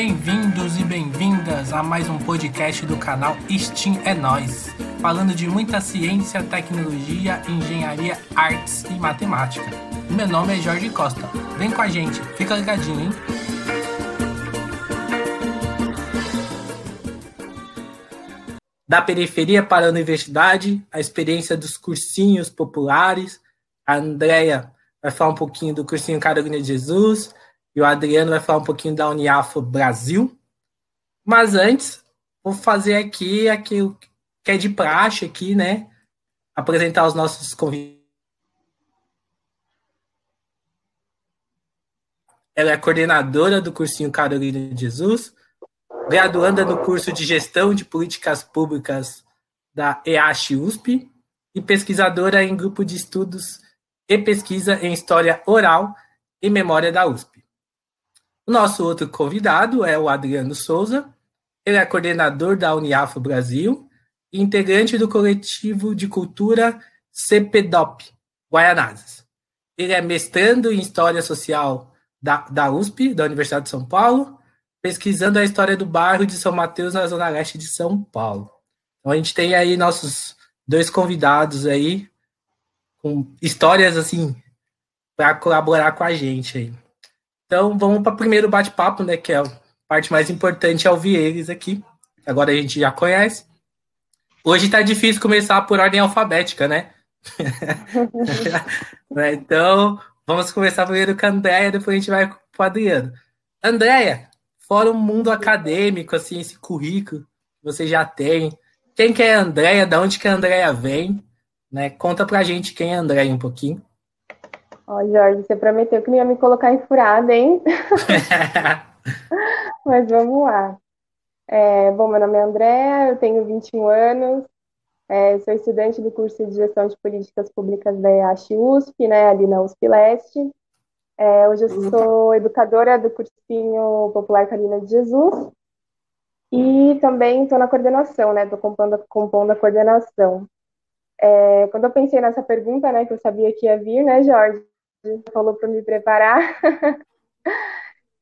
Bem-vindos e bem-vindas a mais um podcast do canal Steam é Nós, falando de muita ciência, tecnologia, engenharia, artes e matemática. Meu nome é Jorge Costa. Vem com a gente, fica ligadinho, hein? Da periferia para a universidade, a experiência dos cursinhos populares. A Andrea vai falar um pouquinho do cursinho Carolina de Jesus, e o Adriano vai falar um pouquinho da Uniafo Brasil. Mas antes, vou fazer aqui aquilo que é de praxe aqui, né? Apresentar os nossos convidados. Ela é coordenadora do cursinho Carolina de Jesus, graduanda no curso de Gestão de Políticas Públicas da EASH USP e pesquisadora em grupo de estudos e pesquisa em História Oral e Memória da USP. O nosso outro convidado é o Adriano Souza. Ele é coordenador da Uniafo Brasil e integrante do coletivo de cultura CPDOP, Guaianazes. Ele é mestrando em História Social da, da USP, da Universidade de São Paulo, pesquisando a história do bairro de São Mateus, na Zona Leste de São Paulo. Então a gente tem aí nossos dois convidados aí, com histórias assim, para colaborar com a gente aí. Então, vamos para o primeiro bate-papo, né? Que é a parte mais importante é ouvir eles aqui. Agora a gente já conhece. Hoje tá difícil começar por ordem alfabética, né? né? então, vamos começar primeiro com a Andréia, depois a gente vai com o Adriano. Andréia, fora o mundo acadêmico, assim, esse currículo que você já tem, quem que é a Andréia, de onde que a Andréia vem, né? Conta pra gente quem é a Andréia um pouquinho. Ó, Jorge, você prometeu que não ia me colocar em furada, hein? Mas vamos lá. É, bom, meu nome é André, eu tenho 21 anos, é, sou estudante do curso de Gestão de Políticas Públicas da EASH USP, né, ali na USP Leste. É, hoje eu uhum. sou educadora do cursinho Popular Carina de Jesus e também estou na coordenação, né, estou compondo, compondo a coordenação. É, quando eu pensei nessa pergunta, né, que eu sabia que ia vir, né, Jorge, falou para me preparar.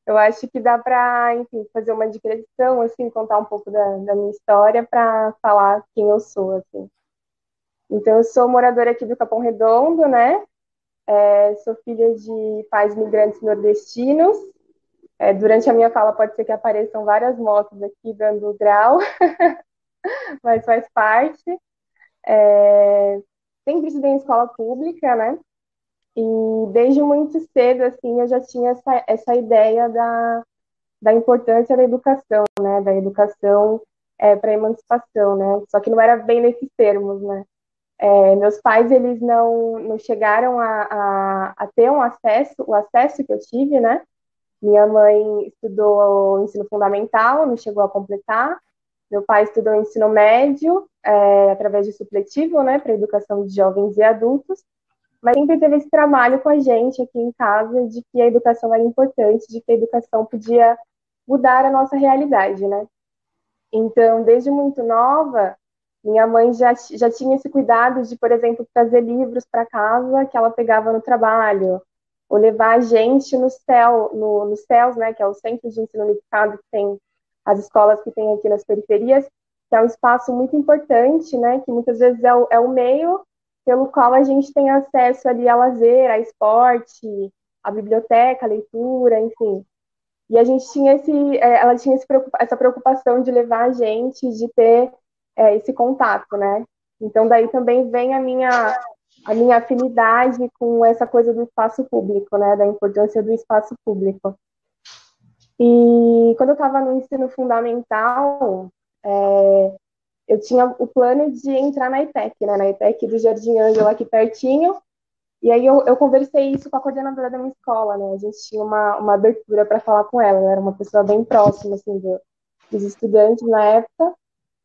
eu acho que dá para, enfim, fazer uma digressão, assim, contar um pouco da, da minha história para falar quem eu sou, assim. Então, eu sou moradora aqui do Capão Redondo, né? É, sou filha de pais migrantes nordestinos. É, durante a minha fala pode ser que apareçam várias motos aqui dando grau, mas faz parte. É, sempre estudei em escola pública, né? E desde muito cedo, assim, eu já tinha essa, essa ideia da, da importância da educação, né? Da educação é, para emancipação, né? Só que não era bem nesses termos, né? É, meus pais, eles não, não chegaram a, a, a, ter um acesso, o acesso que eu tive, né? Minha mãe estudou ensino fundamental, não chegou a completar. Meu pai estudou ensino médio, é, através de supletivo, né? Para educação de jovens e adultos mas sempre teve esse trabalho com a gente aqui em casa de que a educação era importante, de que a educação podia mudar a nossa realidade, né? Então, desde muito nova, minha mãe já, já tinha esse cuidado de, por exemplo, trazer livros para casa que ela pegava no trabalho, ou levar a gente no céu, no, no CELS, né, que é o Centro de Ensino Unificado que tem as escolas que tem aqui nas periferias, que é um espaço muito importante, né, que muitas vezes é o, é o meio pelo qual a gente tem acesso ali a lazer, a esporte, a biblioteca, a leitura, enfim. E a gente tinha esse, é, ela tinha essa preocupação de levar a gente, de ter é, esse contato, né? Então daí também vem a minha a minha afinidade com essa coisa do espaço público, né? Da importância do espaço público. E quando eu estava no ensino fundamental, é, eu tinha o plano de entrar na IPEC, né, na IPEC do Jardim Ângelo, aqui pertinho, e aí eu, eu, conversei isso com a coordenadora da minha escola, né, a gente tinha uma, uma abertura para falar com ela, ela era uma pessoa bem próxima, assim, do, dos estudantes na época,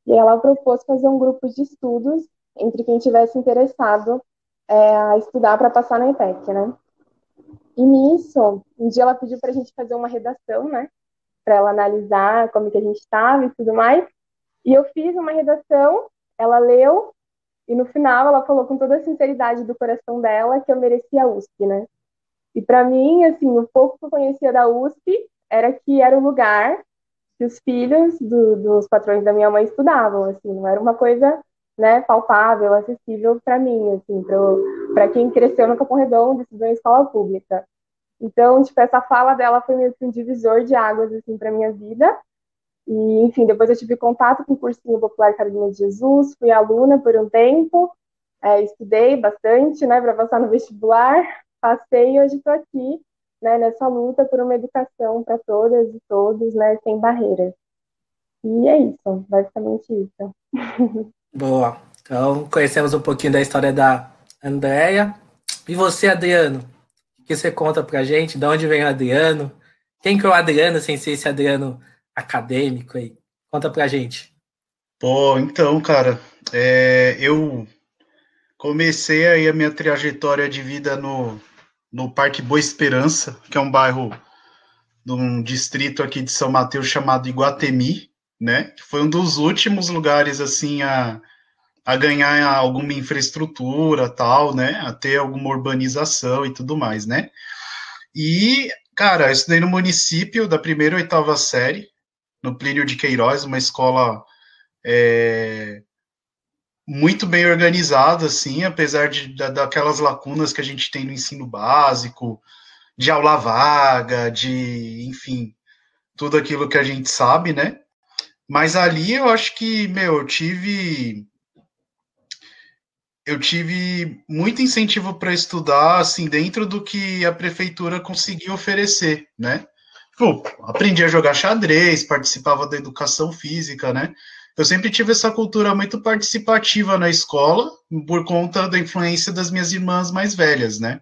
e ela propôs fazer um grupo de estudos entre quem tivesse interessado é, a estudar para passar na IPEC, né. E nisso, um dia ela pediu para a gente fazer uma redação, né, para ela analisar como que a gente estava e tudo mais, e eu fiz uma redação, ela leu, e no final ela falou com toda a sinceridade do coração dela que eu merecia a USP, né? E para mim, assim, o pouco que eu conhecia da USP era que era o lugar que os filhos do, dos patrões da minha mãe estudavam, assim, não era uma coisa né, palpável, acessível para mim, assim, para quem cresceu no Capão Redondo estudou em escola pública. Então, tipo, essa fala dela foi meio que um divisor de águas, assim, para minha vida. E, enfim, depois eu tive contato com o cursinho popular Carolina de Jesus, fui aluna por um tempo, é, estudei bastante, né, para passar no vestibular, passei e hoje estou aqui, né, nessa luta por uma educação para todas e todos, né, sem barreiras. E é isso, basicamente isso. Boa. Então, conhecemos um pouquinho da história da Andrea. E você, Adriano? O que você conta pra gente? De onde vem o Adriano? Quem que é o Adriano sem ser esse Adriano acadêmico aí? Conta pra gente. Pô, então, cara, é, eu comecei aí a minha trajetória de vida no, no Parque Boa Esperança, que é um bairro de um distrito aqui de São Mateus chamado Iguatemi, né? Foi um dos últimos lugares assim a, a ganhar alguma infraestrutura, tal, né? A ter alguma urbanização e tudo mais, né? E, cara, eu estudei no município da primeira ou oitava série, no Plínio de Queiroz, uma escola é, muito bem organizada, assim, apesar de, da, daquelas lacunas que a gente tem no ensino básico, de aula vaga, de, enfim, tudo aquilo que a gente sabe, né? Mas ali eu acho que, meu, eu tive eu tive muito incentivo para estudar, assim, dentro do que a prefeitura conseguia oferecer, né? Aprendi a jogar xadrez, participava da educação física, né? Eu sempre tive essa cultura muito participativa na escola, por conta da influência das minhas irmãs mais velhas, né?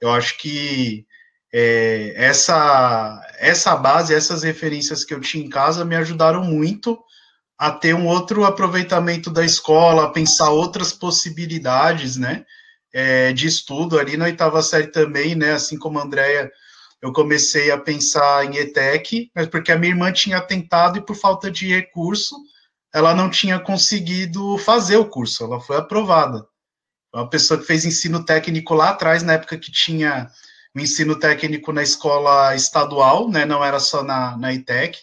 Eu acho que é, essa, essa base, essas referências que eu tinha em casa me ajudaram muito a ter um outro aproveitamento da escola, a pensar outras possibilidades, né, é, de estudo ali na oitava série também, né, assim como a Andrea, eu comecei a pensar em ETEC, mas porque a minha irmã tinha tentado e por falta de recurso, ela não tinha conseguido fazer o curso, ela foi aprovada. Uma pessoa que fez ensino técnico lá atrás, na época que tinha o ensino técnico na escola estadual, né? Não era só na, na ITEC.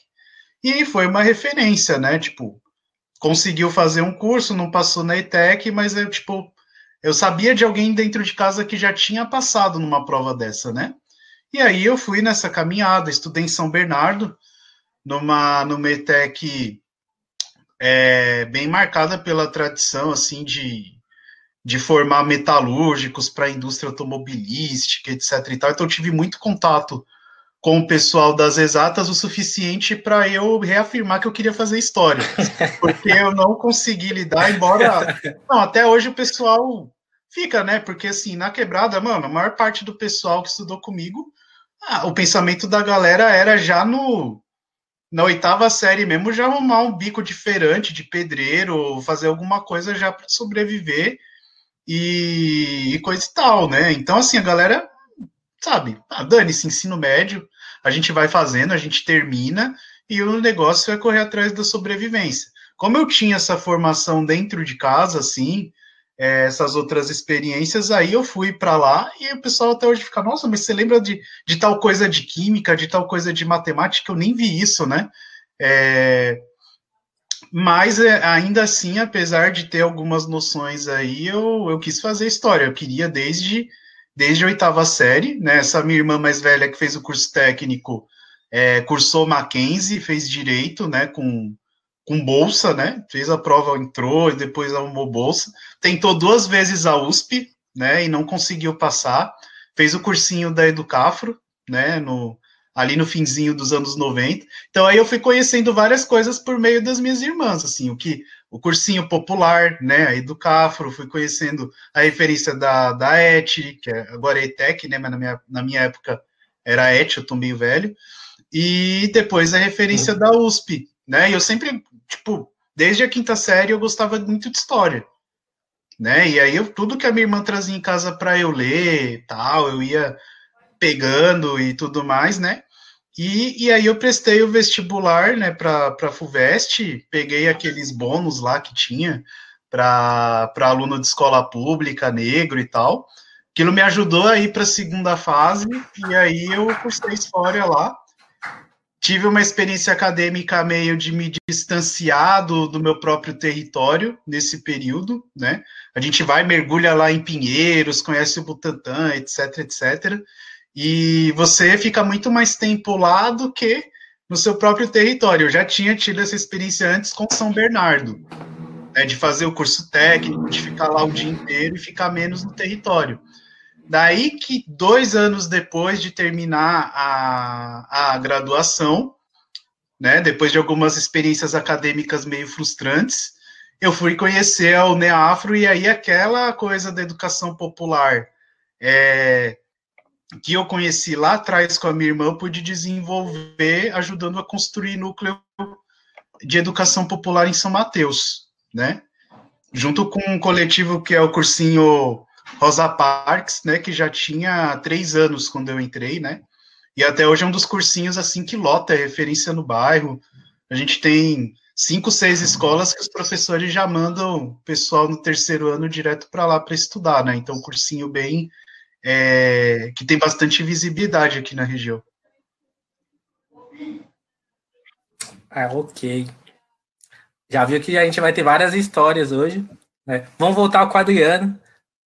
E foi uma referência, né? Tipo, conseguiu fazer um curso, não passou na ITEC, mas eu, tipo, eu sabia de alguém dentro de casa que já tinha passado numa prova dessa, né? E aí eu fui nessa caminhada, estudei em São Bernardo, numa, numa ETEC é, bem marcada pela tradição, assim, de de formar metalúrgicos para a indústria automobilística, etc. E tal. Então, eu tive muito contato com o pessoal das exatas o suficiente para eu reafirmar que eu queria fazer história, porque eu não consegui lidar, embora. Não, até hoje o pessoal fica, né? Porque assim, na quebrada, mano, a maior parte do pessoal que estudou comigo, ah, o pensamento da galera era já no na oitava série mesmo já arrumar um bico diferente de pedreiro, fazer alguma coisa já para sobreviver e, e, coisa e tal, né? Então, assim, a galera, sabe, ah, dane-se, ensino médio, a gente vai fazendo, a gente termina, e o negócio é correr atrás da sobrevivência. Como eu tinha essa formação dentro de casa, assim, essas outras experiências, aí eu fui para lá e o pessoal até hoje fica, nossa, mas você lembra de, de tal coisa de química, de tal coisa de matemática? Eu nem vi isso, né? É, mas é, ainda assim, apesar de ter algumas noções aí, eu, eu quis fazer história. Eu queria desde, desde a oitava série, né? Essa minha irmã mais velha que fez o curso técnico é, cursou Mackenzie, fez direito, né? Com, com bolsa, né? Fez a prova, entrou e depois arrumou bolsa. Tentou duas vezes a USP, né? E não conseguiu passar. Fez o cursinho da Educafro, né? No, ali no finzinho dos anos 90. Então aí eu fui conhecendo várias coisas por meio das minhas irmãs, assim, o que o cursinho popular, né, aí do Cafro, fui conhecendo a referência da, da ET, que é, agora é ETEC, né, mas na minha, na minha época era ET, eu tô meio velho, e depois a referência uhum. da USP, né, e eu sempre, tipo, desde a quinta série eu gostava muito de história, né, e aí eu, tudo que a minha irmã trazia em casa para eu ler, tal, eu ia pegando e tudo mais, né, e, e aí eu prestei o vestibular, né, para FUVEST, peguei aqueles bônus lá que tinha para aluno de escola pública, negro e tal. Aquilo me ajudou a ir para a segunda fase, e aí eu cursei história lá. Tive uma experiência acadêmica meio de me distanciar do, do, meu próprio território nesse período, né? A gente vai, mergulha lá em Pinheiros, conhece o Butantã, etc, etc. E você fica muito mais tempo lá do que no seu próprio território. Eu já tinha tido essa experiência antes com São Bernardo, né, de fazer o curso técnico, de ficar lá o dia inteiro e ficar menos no território. Daí que dois anos depois de terminar a, a graduação, né, depois de algumas experiências acadêmicas meio frustrantes, eu fui conhecer a UNEAFRO e aí aquela coisa da educação popular é, que eu conheci lá atrás com a minha irmã, eu pude desenvolver ajudando a construir núcleo de educação popular em São Mateus, né? Junto com um coletivo que é o cursinho Rosa Parks, né, que já tinha três anos quando eu entrei, né? E até hoje é um dos cursinhos assim que lota, é referência no bairro. A gente tem cinco, seis escolas que os professores já mandam o pessoal no terceiro ano direto para lá para estudar, né? Então, cursinho bem é, que tem bastante visibilidade aqui na região. Ah, ok. Já viu que a gente vai ter várias histórias hoje. Né? Vamos voltar ao Adriano,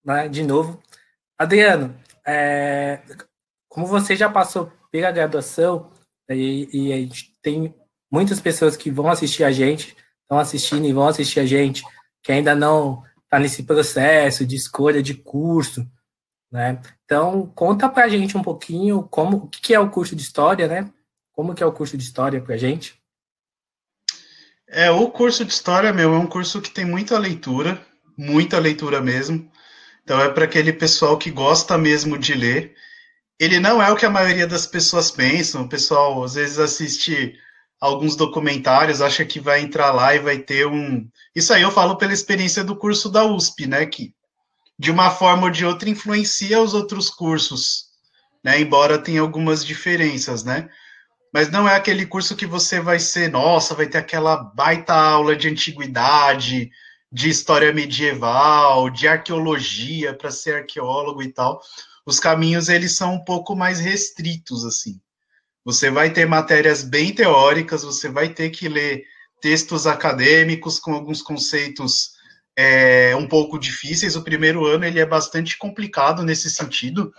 né, de novo. Adriano, é, como você já passou pela graduação, e, e, a gente tem muitas pessoas que vão assistir a gente, estão assistindo e vão assistir a gente, que ainda não está nesse processo de escolha de curso, né? Então, conta para a gente um pouquinho como o que é o curso de História, né? Como que é o curso de História para a gente? É, o curso de História, meu, é um curso que tem muita leitura, muita leitura mesmo. Então, é para aquele pessoal que gosta mesmo de ler. Ele não é o que a maioria das pessoas pensam. O pessoal, às vezes, assiste alguns documentários, acha que vai entrar lá e vai ter um... Isso aí eu falo pela experiência do curso da USP, né? Que de uma forma ou de outra, influencia os outros cursos, né? Embora tenha algumas diferenças, né? Mas não é aquele curso que você vai ser, nossa, vai ter aquela baita aula de antiguidade, de história medieval, de arqueologia para ser arqueólogo e tal. Os caminhos eles são um pouco mais restritos assim. Você vai ter matérias bem teóricas, você vai ter que ler textos acadêmicos com alguns conceitos é, um pouco difíceis. O primeiro ano ele é bastante complicado nesse sentido.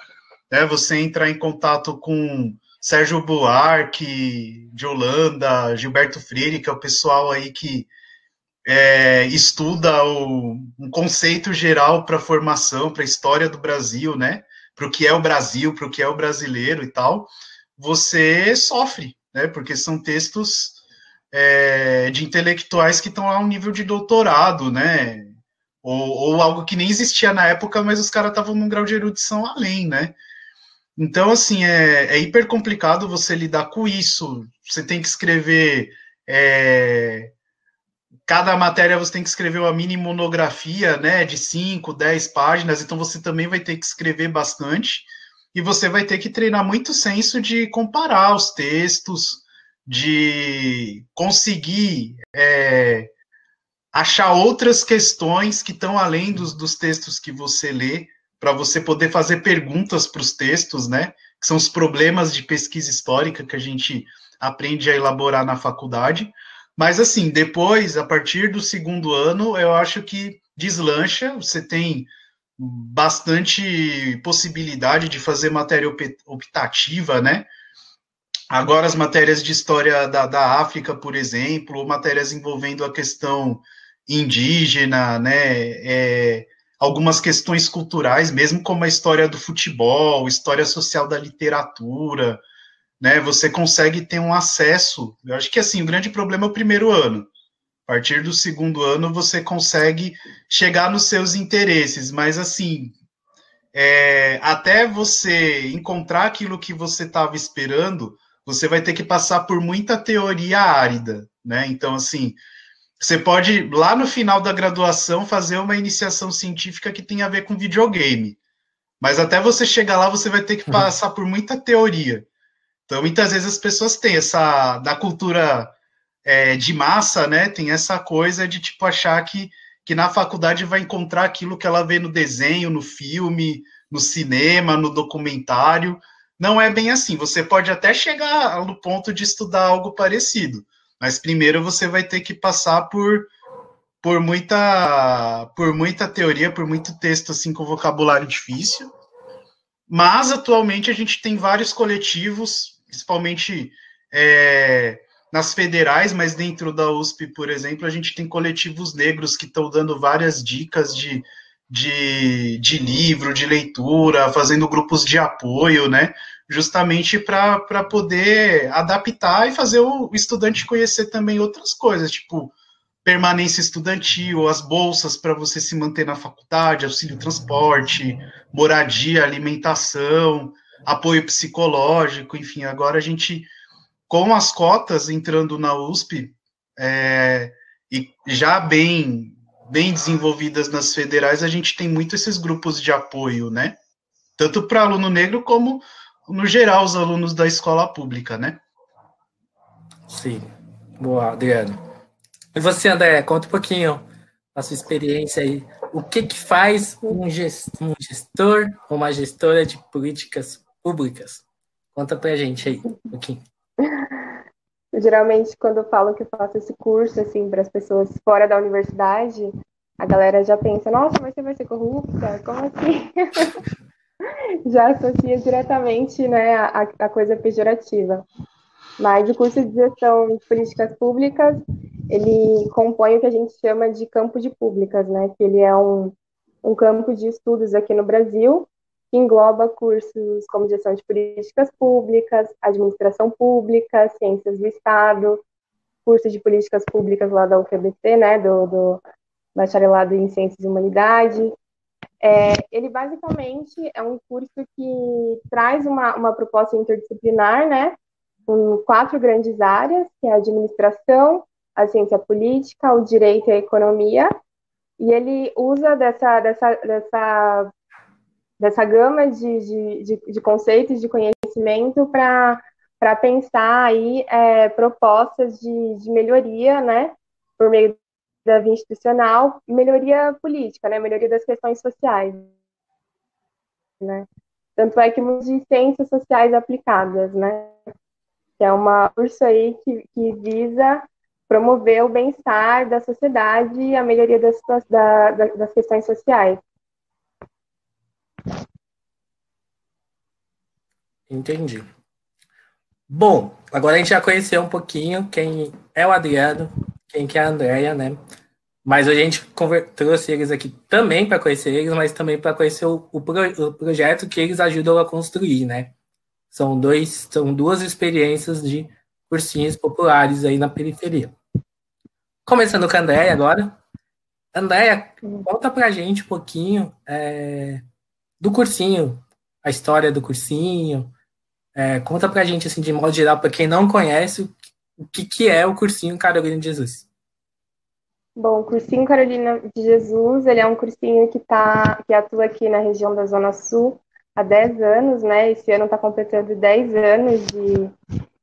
Né? Você entrar em contato com Sérgio Buarque, de Holanda, Gilberto Freire, que é o pessoal aí que é, estuda o, um conceito geral para a formação, para a história do Brasil, né? Para o que é o Brasil, para o que é o brasileiro e tal, você sofre, né? Porque são textos é, de intelectuais que estão a um nível de doutorado, né? Ou, ou, algo que nem existia na época, mas os caras estavam num grau de erudição além, né? Então, assim, é, é, hiper complicado você lidar com isso. Você tem que escrever. É, cada matéria você tem que escrever uma mini monografia, né? De 5, 10 páginas, então você também vai ter que escrever bastante. E você vai ter que treinar muito senso de comparar os textos, de conseguir é, achar outras questões que estão além dos, dos textos que você lê, para você poder fazer perguntas para os textos, né? Que são os problemas de pesquisa histórica que a gente aprende a elaborar na faculdade. Mas, assim, depois, a partir do segundo ano, eu acho que deslancha, você tem bastante possibilidade de fazer matéria optativa, né? Agora, as matérias de história da, da África, por exemplo, ou matérias envolvendo a questão indígena, né? É, algumas questões culturais, mesmo como a história do futebol, história social da literatura, né? Você consegue ter um acesso. Eu acho que assim, o grande problema é o primeiro ano. A partir do segundo ano, você consegue chegar nos seus interesses, mas assim, é, até você encontrar aquilo que você estava esperando, você vai ter que passar por muita teoria árida, né? Então, assim, você pode, lá no final da graduação, fazer uma iniciação científica que tem a ver com videogame. Mas até você chegar lá, você vai ter que uhum. passar por muita teoria. Então, muitas vezes as pessoas têm essa, da cultura é, de massa, né? Tem essa coisa de, tipo, achar que, que na faculdade vai encontrar aquilo que ela vê no desenho, no filme, no cinema, no documentário, não é bem assim. Você pode até chegar no ponto de estudar algo parecido, mas primeiro você vai ter que passar por por muita por muita teoria, por muito texto assim com vocabulário difícil. Mas atualmente a gente tem vários coletivos, principalmente é, nas federais, mas dentro da USP, por exemplo, a gente tem coletivos negros que estão dando várias dicas de, de, de livro, de leitura, fazendo grupos de apoio, né? Justamente para poder adaptar e fazer o estudante conhecer também outras coisas, tipo permanência estudantil, as bolsas para você se manter na faculdade, auxílio transporte, moradia, alimentação, apoio psicológico, enfim, agora a gente, com as cotas entrando na USP, é, e já bem, bem desenvolvidas nas federais, a gente tem muito esses grupos de apoio, né? Tanto para aluno negro como, no geral, os alunos da escola pública, né? Sim. Boa, Adriano. E você, André, conta um pouquinho a sua experiência aí. O que, que faz um gestor, um gestor ou uma gestora de políticas públicas? Conta pra gente aí um pouquinho. Geralmente, quando eu falo que eu faço esse curso, assim, para as pessoas fora da universidade, a galera já pensa, nossa, mas você vai ser corrupta? Como assim? já associa diretamente, né, a, a coisa pejorativa. Mas o curso de gestão de políticas públicas, ele compõe o que a gente chama de campo de públicas, né? Que ele é um, um campo de estudos aqui no Brasil, que engloba cursos como gestão de políticas públicas, administração pública, ciências do Estado, curso de políticas públicas lá da UFBC, né? Do, do bacharelado em ciências e humanidade. É, ele basicamente é um curso que traz uma, uma proposta interdisciplinar, né? Com quatro grandes áreas, que é a administração, a ciência política, o direito e a economia, e ele usa dessa, dessa, dessa, dessa gama de, de, de conceitos, de conhecimento para pensar aí é, propostas de, de melhoria, né, por meio da via institucional, melhoria política, né, melhoria das questões sociais, né. Tanto é que de ciências sociais aplicadas, né, que é uma curso aí que, que visa promover o bem-estar da sociedade e a melhoria das, da, das questões sociais. Entendi. Bom, agora a gente já conheceu um pouquinho quem é o Adriano, quem que é a Andrea, né? Mas a gente trouxe eles aqui também para conhecer eles, mas também para conhecer o, o, pro, o, projeto que eles ajudam a construir, né? São, dois, são duas experiências de cursinhos populares aí na periferia. Começando com a Andréia agora. Andréia, conta pra gente um pouquinho é, do cursinho, a história do cursinho. É, conta pra gente, assim, de modo geral, para quem não conhece, o que, que é o cursinho Carolina de Jesus. Bom, o cursinho Carolina de Jesus, ele é um cursinho que, tá, que atua aqui na região da Zona Sul há 10 anos, né? Esse ano está completando 10 anos de,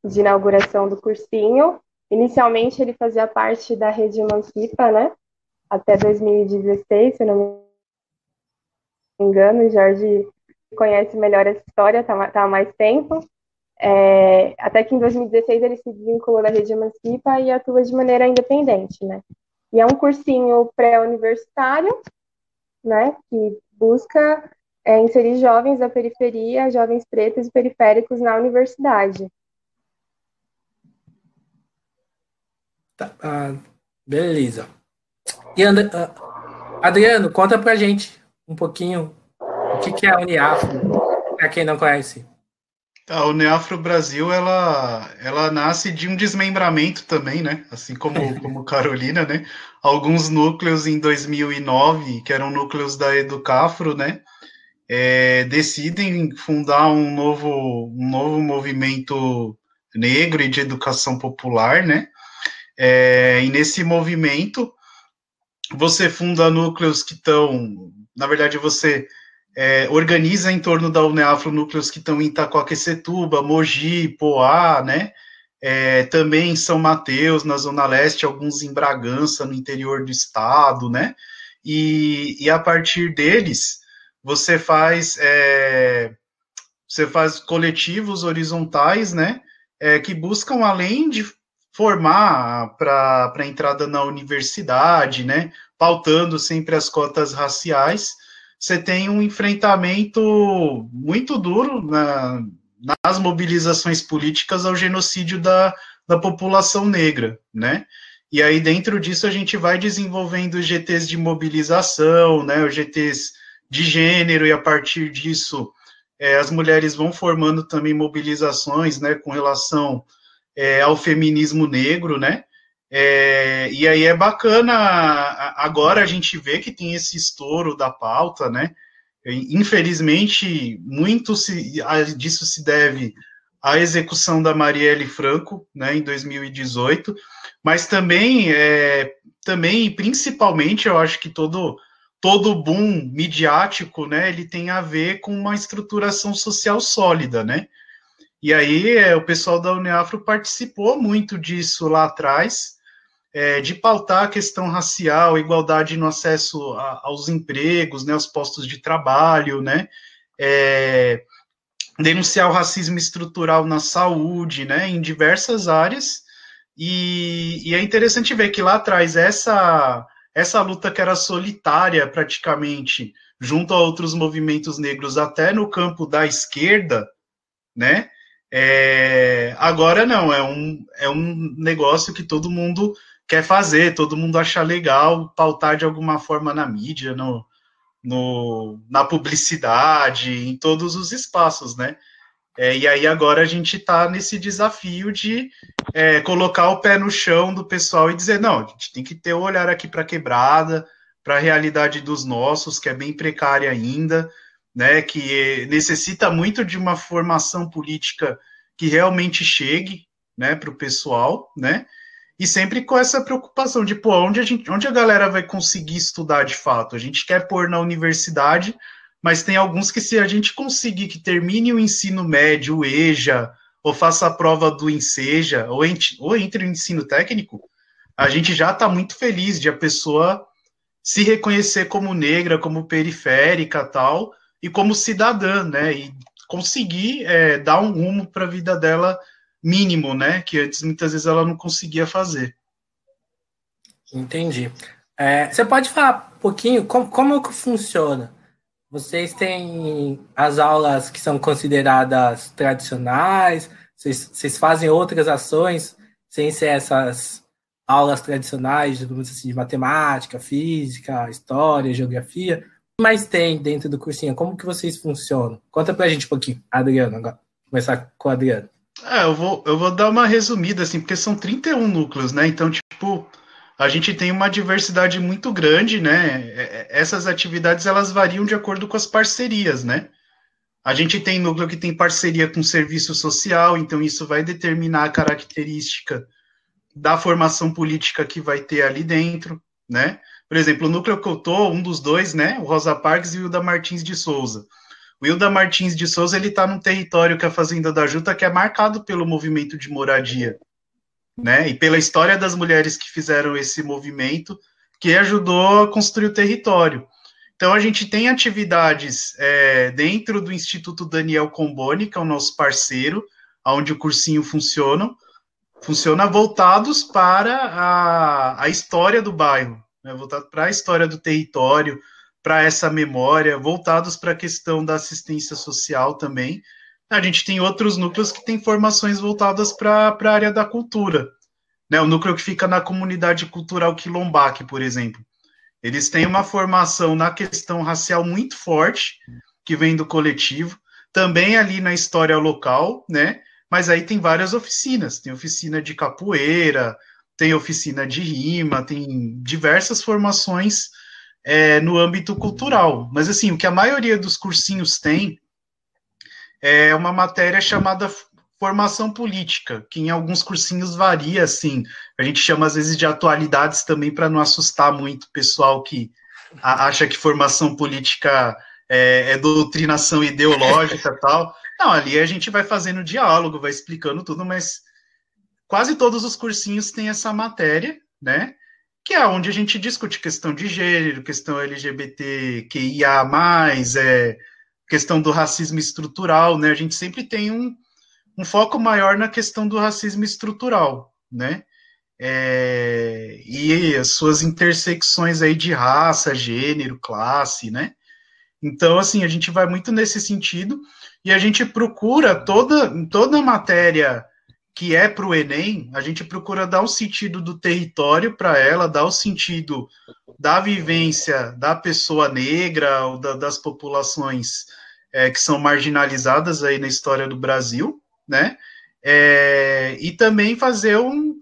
de inauguração do cursinho. Inicialmente ele fazia parte da rede Emancipa, né? Até 2016, se não engano, o Jorge conhece melhor essa história, está tá há mais tempo. É, até que em 2016 ele se desvinculou da rede Emancipa e atua de maneira independente, né? E é um cursinho pré-universitário, né? Que busca é, inserir jovens da periferia, jovens pretos e periféricos na universidade. Tá, ah, beleza. E And, uh, Adriano, conta pra gente um pouquinho o que, que é a Uniafro, para quem não conhece. A Uniafro Brasil, ela, ela nasce de um desmembramento também, né? Assim como, como Carolina, né? Alguns núcleos em 2009, que eram núcleos da Educafro, né? É, decidem fundar um novo, um novo movimento negro e de educação popular, né? É, e nesse movimento, você funda núcleos que estão, na verdade, você é, organiza em torno da Uneafro núcleos que estão em Itacoaquecetuba, Mogi, Poá, né? É, também em São Mateus, na Zona Leste, alguns em Bragança, no interior do estado, né? E, e a partir deles, você faz é, você faz coletivos horizontais, né? É, que buscam, além de formar para a entrada na universidade, né? Pautando sempre as cotas raciais, você tem um enfrentamento muito duro na, nas mobilizações políticas ao genocídio da, da população negra, né? E aí, dentro disso, a gente vai desenvolvendo os GTs de mobilização, né, os GTs de gênero, e a partir disso, é, as mulheres vão formando também mobilizações, né, com relação é, ao feminismo negro, né, é, e aí é bacana, agora a gente vê que tem esse estouro da pauta, né, infelizmente, muito se, disso se deve à execução da Marielle Franco, né, em 2018, mas também, é, também principalmente, eu acho que todo todo boom midiático, né, ele tem a ver com uma estruturação social sólida, né? E aí é, o pessoal da Uniafro participou muito disso lá atrás, é, de pautar a questão racial, igualdade no acesso a, aos empregos, né, aos postos de trabalho, né, é, denunciar o racismo estrutural na saúde, né, em diversas áreas, e, e, é interessante ver que lá atrás essa, essa luta que era solitária praticamente, junto a outros movimentos negros, até no campo da esquerda, né? É, agora não, é um, é um negócio que todo mundo quer fazer, todo mundo acha legal pautar de alguma forma na mídia, no, no, na publicidade, em todos os espaços, né? É, e aí agora a gente está nesse desafio de é, colocar o pé no chão do pessoal e dizer, não, a gente tem que ter o um olhar aqui para a quebrada, para a realidade dos nossos, que é bem precária ainda, né, que necessita muito de uma formação política que realmente chegue né, para o pessoal, né? E sempre com essa preocupação de, pô, onde a, gente, onde a galera vai conseguir estudar de fato? A gente quer pôr na universidade mas tem alguns que se a gente conseguir que termine o ensino médio, o EJA, ou faça a prova do INSEJA, ou, ou entre o ensino técnico, a gente já está muito feliz de a pessoa se reconhecer como negra, como periférica tal, e como cidadã, né, e conseguir é, dar um rumo para a vida dela mínimo, né, que antes muitas vezes ela não conseguia fazer. Entendi. É, você pode falar um pouquinho como, como que funciona? Vocês têm as aulas que são consideradas tradicionais? Vocês, vocês fazem outras ações sem ser essas aulas tradicionais, assim, de matemática, física, história, geografia? Mais tem dentro do cursinho? Como que vocês funcionam? Conta pra gente um pouquinho, Adriano, agora. Começar com o Adriano. É, eu vou, eu vou dar uma resumida, assim, porque são 31 núcleos, né? Então, tipo, a gente tem uma diversidade muito grande, né? É, é, essas atividades elas variam de acordo com as parcerias, né? A gente tem núcleo que tem parceria com serviço social, então isso vai determinar a característica da formação política que vai ter ali dentro, né? Por exemplo, o núcleo que eu tô, um dos dois, né? O Rosa Parques e o Hilda Martins de Souza. O Hilda Martins de Souza, ele tá num território que a Fazenda da Juta, que é marcado pelo movimento de moradia né? E pela história das mulheres que fizeram esse movimento, que ajudou a construir o território. Então, a gente tem atividades é, dentro do Instituto Daniel Comboni, que é o nosso parceiro, onde o cursinho funciona, funciona voltados para a, a história do bairro, né, voltado para a história do território, para essa memória, voltados para a questão da assistência social também, a gente tem outros núcleos que têm formações voltadas para a área da cultura. Né? O núcleo que fica na comunidade cultural Quilombaque, por exemplo. Eles têm uma formação na questão racial muito forte, que vem do coletivo, também ali na história local, né? Mas aí tem várias oficinas, tem oficina de capoeira, tem oficina de rima, tem diversas formações é, no âmbito cultural. Mas assim, o que a maioria dos cursinhos tem é uma matéria chamada formação política, que em alguns cursinhos varia, assim. A gente chama às vezes de atualidades também para não assustar muito o pessoal que acha que formação política é, é doutrinação ideológica tal. Não, ali a gente vai fazendo diálogo, vai explicando tudo, mas quase todos os cursinhos têm essa matéria, né? Que é onde a gente discute questão de gênero, questão LGBTQIA+, é, questão do racismo estrutural, né? A gente sempre tem um, um foco maior na questão do racismo estrutural, né? É, e as suas intersecções aí de raça, gênero, classe, né? Então, assim, a gente vai muito nesse sentido e a gente procura toda, toda matéria que é para o Enem, a gente procura dar o sentido do território para ela, dar o sentido da vivência da pessoa negra ou da, das populações é, que são marginalizadas aí na história do Brasil, né? É, e também fazer um,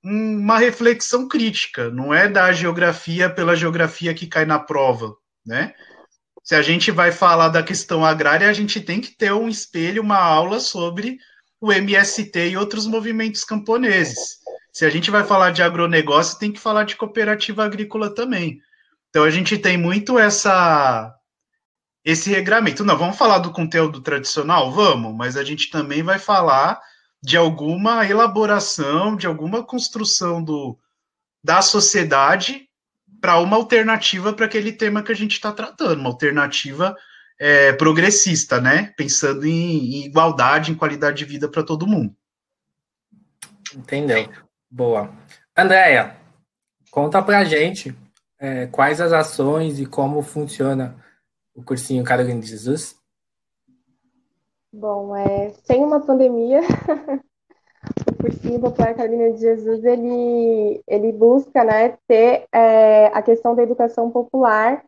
uma reflexão crítica, não é da geografia pela geografia que cai na prova, né? Se a gente vai falar da questão agrária, a gente tem que ter um espelho, uma aula sobre o MST e outros movimentos camponeses. Se a gente vai falar de agronegócio, tem que falar de cooperativa agrícola também. Então a gente tem muito essa esse regramento. Não, vamos falar do conteúdo tradicional? Vamos, mas a gente também vai falar de alguma elaboração, de alguma construção do, da sociedade para uma alternativa para aquele tema que a gente está tratando, uma alternativa é, progressista, né? Pensando em, em, igualdade, em qualidade de vida para todo mundo. Entendeu? Boa. Andréia, conta para a gente é, quais as ações e como funciona o cursinho Carolina de Jesus. Bom, é, sem uma pandemia, o cursinho Popular Carolina de Jesus, ele, ele busca né, ter é, a questão da educação popular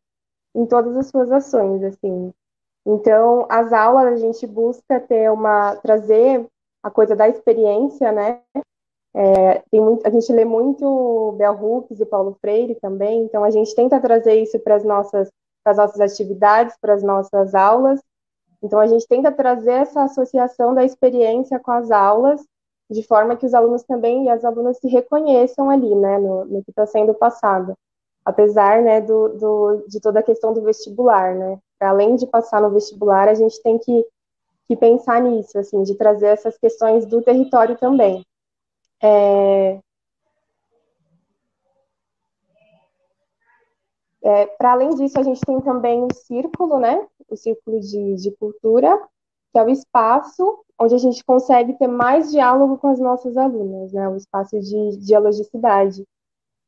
em todas as suas ações, assim. Então, as aulas a gente busca ter uma trazer a coisa da experiência, né? É, tem muito, a gente lê muito Bell Hooks e Paulo Freire também, então a gente tenta trazer isso para as nossas, para as nossas atividades, para as nossas aulas. Então a gente tenta trazer essa associação da experiência com as aulas, de forma que os alunos também e as alunas se reconheçam ali, né, no, no que está sendo passado apesar né, do, do, de toda a questão do vestibular, né? Além de passar no vestibular, a gente tem que, que pensar nisso, assim, de trazer essas questões do território também. É... É, Para além disso, a gente tem também o círculo, né? O círculo de, de cultura, que é o espaço onde a gente consegue ter mais diálogo com as nossas alunas, né? O espaço de dialogicidade.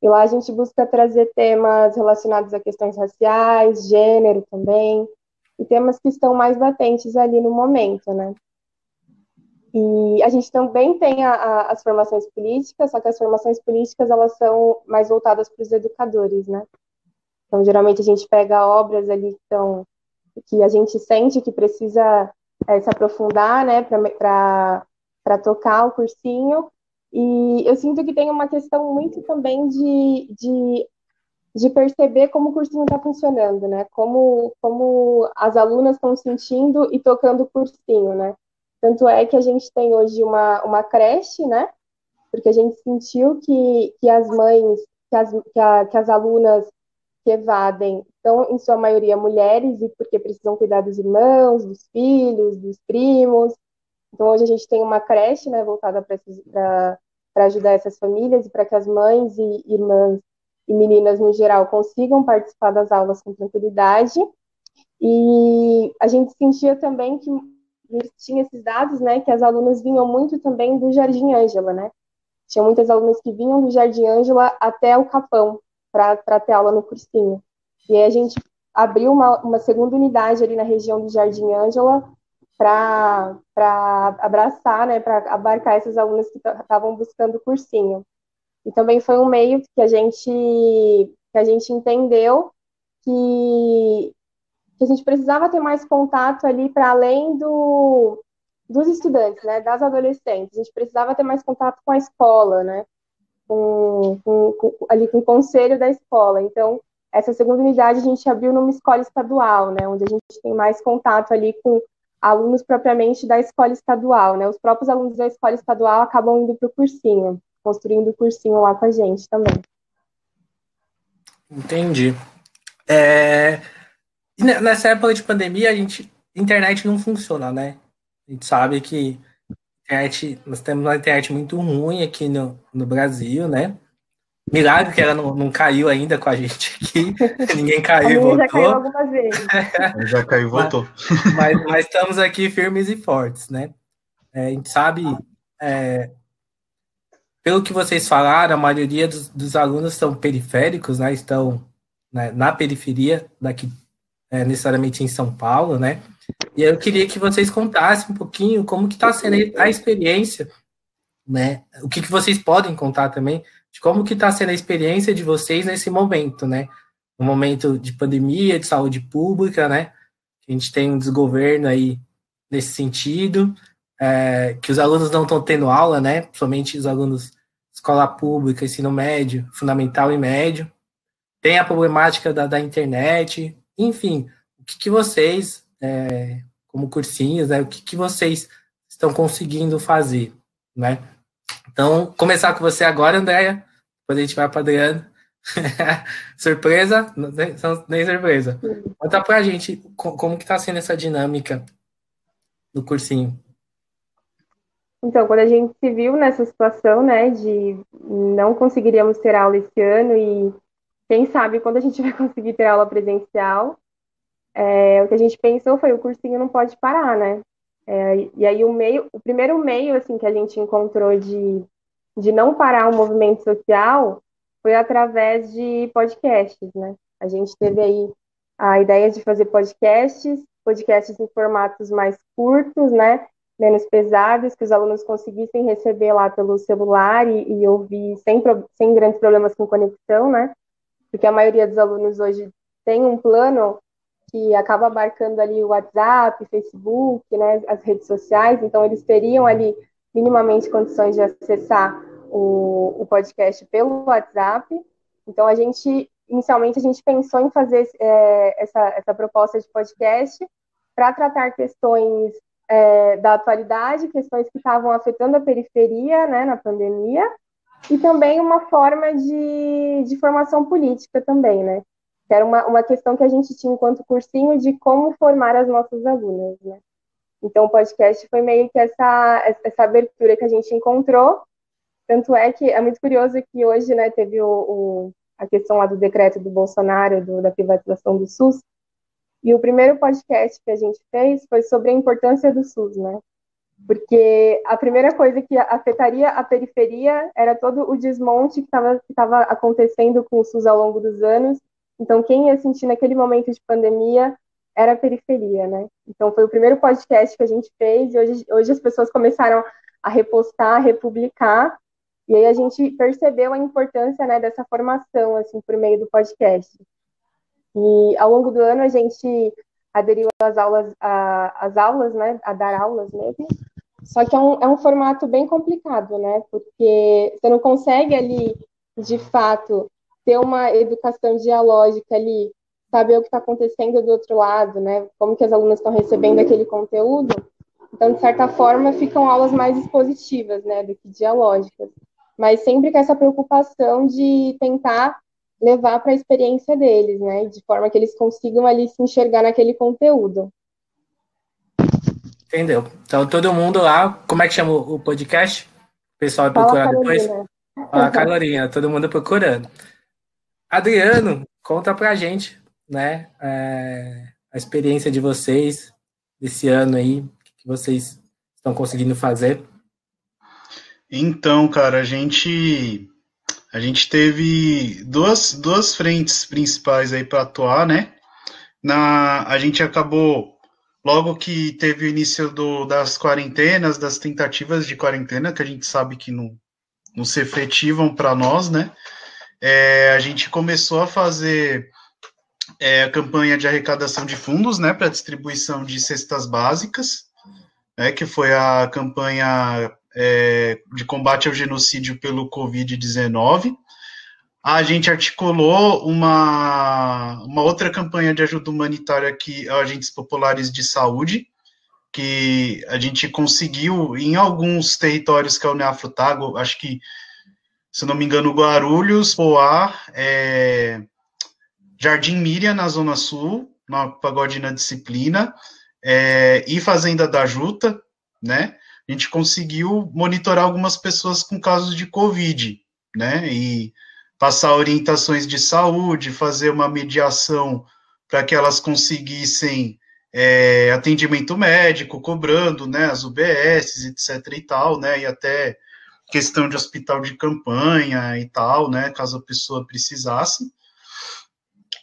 E lá a gente busca trazer temas relacionados a questões raciais, gênero também, e temas que estão mais latentes ali no momento, né? E a gente também tem a, a, as formações políticas, só que as formações políticas elas são mais voltadas para os educadores, né? Então, geralmente a gente pega obras ali que, são, que a gente sente que precisa é, se aprofundar, né, para tocar o cursinho, e eu sinto que tem uma questão muito também de, de, de perceber como o cursinho está funcionando, né? Como, como as alunas estão sentindo e tocando o cursinho, né? Tanto é que a gente tem hoje uma, uma creche, né? Porque a gente sentiu que, que as mães, que as, que, a, que as alunas que evadem são, em sua maioria, mulheres, e porque precisam cuidar dos irmãos, dos filhos, dos primos, então, hoje a gente tem uma creche né, voltada para ajudar essas famílias e para que as mães e irmãs e meninas, no geral, consigam participar das aulas com tranquilidade. E a gente sentia também que tinha esses dados, né, que as alunas vinham muito também do Jardim Ângela, né? Tinha muitas alunas que vinham do Jardim Ângela até o Capão para ter aula no cursinho. E aí a gente abriu uma, uma segunda unidade ali na região do Jardim Ângela para abraçar, né, para abarcar essas alunas que estavam buscando cursinho. E também foi um meio que a gente que a gente entendeu que, que a gente precisava ter mais contato ali para além do, dos estudantes, né, das adolescentes. A gente precisava ter mais contato com a escola, né, com, com, com, ali com o conselho da escola. Então, essa segunda unidade a gente abriu numa escola estadual, né, onde a gente tem mais contato ali com alunos propriamente da escola estadual, né? Os próprios alunos da escola estadual acabam indo para o cursinho, construindo o cursinho lá com a gente também. Entendi. É... Nessa época de pandemia, a gente, internet não funciona, né? A gente sabe que internet, nós temos uma internet muito ruim aqui no, no Brasil, né? Milagre que ela não, não caiu ainda com a gente aqui. Ninguém caiu e voltou. já caiu algumas vezes. já caiu e voltou. Mas, mas, mas, estamos aqui firmes e fortes, né? É, a gente sabe, é, pelo que vocês falaram, a maioria dos, dos alunos são periféricos, né? Estão né, na periferia daqui, é, necessariamente em São Paulo, né? E eu queria que vocês contassem um pouquinho como que está sendo a experiência, né? O que, que vocês podem contar também de como que está sendo a experiência de vocês nesse momento, né? Um momento de pandemia, de saúde pública, né? A gente tem um desgoverno aí nesse sentido, é, que os alunos não estão tendo aula, né? Somente os alunos escola pública, ensino médio, fundamental e médio. Tem a problemática da, da internet, enfim, o que, que vocês, é, como cursinhos, né? O que, que vocês estão conseguindo fazer, né? Então, começar com você agora, Andréia, depois a gente vai para Adriano. surpresa? Nem surpresa. Conta para a gente como que está sendo essa dinâmica do cursinho. Então, quando a gente se viu nessa situação, né, de não conseguiríamos ter aula esse ano e quem sabe quando a gente vai conseguir ter aula presencial, é, o que a gente pensou foi o cursinho não pode parar, né? É, e aí o meio, o primeiro meio assim que a gente encontrou de, de não parar o movimento social foi através de podcasts, né? A gente teve aí a ideia de fazer podcasts, podcasts em formatos mais curtos, né? Menos pesados, que os alunos conseguissem receber lá pelo celular e, e ouvir sem, sem grandes problemas com conexão, né? Porque a maioria dos alunos hoje tem um plano que acaba abarcando ali o WhatsApp, Facebook, né, as redes sociais, então eles teriam ali minimamente condições de acessar o, o podcast pelo WhatsApp. Então a gente, inicialmente, a gente pensou em fazer é, essa, essa proposta de podcast para tratar questões é, da atualidade, questões que estavam afetando a periferia né, na pandemia, e também uma forma de, de formação política também, né? Que era uma, uma questão que a gente tinha enquanto cursinho de como formar as nossas alunas, né? Então, o podcast foi meio que essa, essa abertura que a gente encontrou. Tanto é que é muito curioso que hoje, né, teve o, o a questão lá do decreto do Bolsonaro, do, da privatização do SUS, e o primeiro podcast que a gente fez foi sobre a importância do SUS, né? Porque a primeira coisa que afetaria a periferia era todo o desmonte que estava acontecendo com o SUS ao longo dos anos, então, quem ia sentir naquele momento de pandemia era a periferia, né? Então, foi o primeiro podcast que a gente fez e hoje, hoje as pessoas começaram a repostar, a republicar, e aí a gente percebeu a importância né, dessa formação, assim, por meio do podcast. E ao longo do ano a gente aderiu às aulas, a, às aulas, né, a dar aulas mesmo, só que é um, é um formato bem complicado, né, porque você não consegue ali, de fato, ter uma educação dialógica ali, saber o que está acontecendo do outro lado, né? Como que as alunas estão recebendo aquele conteúdo. Então, de certa forma, ficam aulas mais expositivas, né, do que dialógicas. Mas sempre com essa preocupação de tentar levar para a experiência deles, né? De forma que eles consigam ali se enxergar naquele conteúdo. Entendeu? Então, todo mundo lá, como é que chama o podcast? O pessoal vai procurar depois? Fala, Carolina, todo mundo procurando. Adriano, conta pra gente, né, é, a experiência de vocês desse ano aí, o que vocês estão conseguindo fazer. Então, cara, a gente a gente teve duas, duas frentes principais aí para atuar, né? Na, a gente acabou logo que teve o início do, das quarentenas, das tentativas de quarentena, que a gente sabe que não, não se efetivam para nós, né? É, a gente começou a fazer é, a campanha de arrecadação de fundos, né, para distribuição de cestas básicas, né, que foi a campanha é, de combate ao genocídio pelo Covid-19. A gente articulou uma, uma outra campanha de ajuda humanitária que agentes populares de saúde, que a gente conseguiu em alguns territórios que é o Neafrutago, acho que se não me engano, Guarulhos, Poá, é, Jardim Miriam, na Zona Sul, na Pagodina Disciplina, é, e Fazenda da Juta, né? A gente conseguiu monitorar algumas pessoas com casos de Covid, né? E passar orientações de saúde, fazer uma mediação para que elas conseguissem é, atendimento médico, cobrando, né, as UBS, etc e tal, né, e até questão de hospital de campanha e tal, né, caso a pessoa precisasse.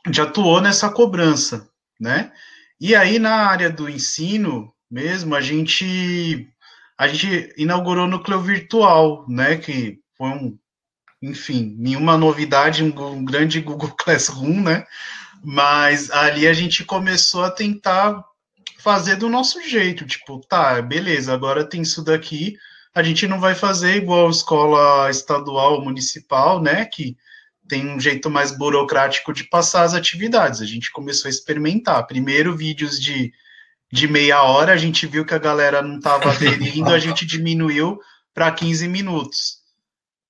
Gente atuou nessa cobrança, né? E aí na área do ensino mesmo, a gente a gente inaugurou o núcleo virtual, né, que foi um enfim, nenhuma novidade, um grande Google Classroom, né? Mas ali a gente começou a tentar fazer do nosso jeito, tipo, tá, beleza, agora tem isso daqui, a gente não vai fazer igual escola estadual, municipal, né, que tem um jeito mais burocrático de passar as atividades. A gente começou a experimentar. Primeiro, vídeos de, de meia hora, a gente viu que a galera não estava aderindo, a gente diminuiu para 15 minutos.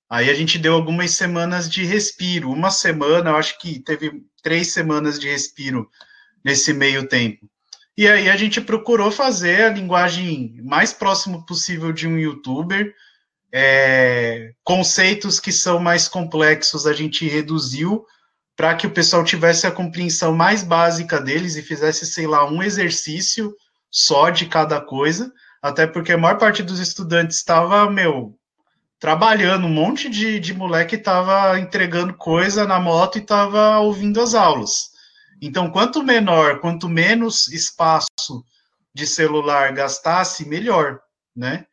Aí a gente deu algumas semanas de respiro. Uma semana, eu acho que teve três semanas de respiro nesse meio tempo. E aí a gente procurou fazer a linguagem mais próximo possível de um youtuber. É, conceitos que são mais complexos a gente reduziu para que o pessoal tivesse a compreensão mais básica deles e fizesse, sei lá, um exercício só de cada coisa, até porque a maior parte dos estudantes estava, meu, trabalhando, um monte de, de moleque estava entregando coisa na moto e estava ouvindo as aulas. Então, quanto menor, quanto menos espaço de celular gastasse, melhor, né?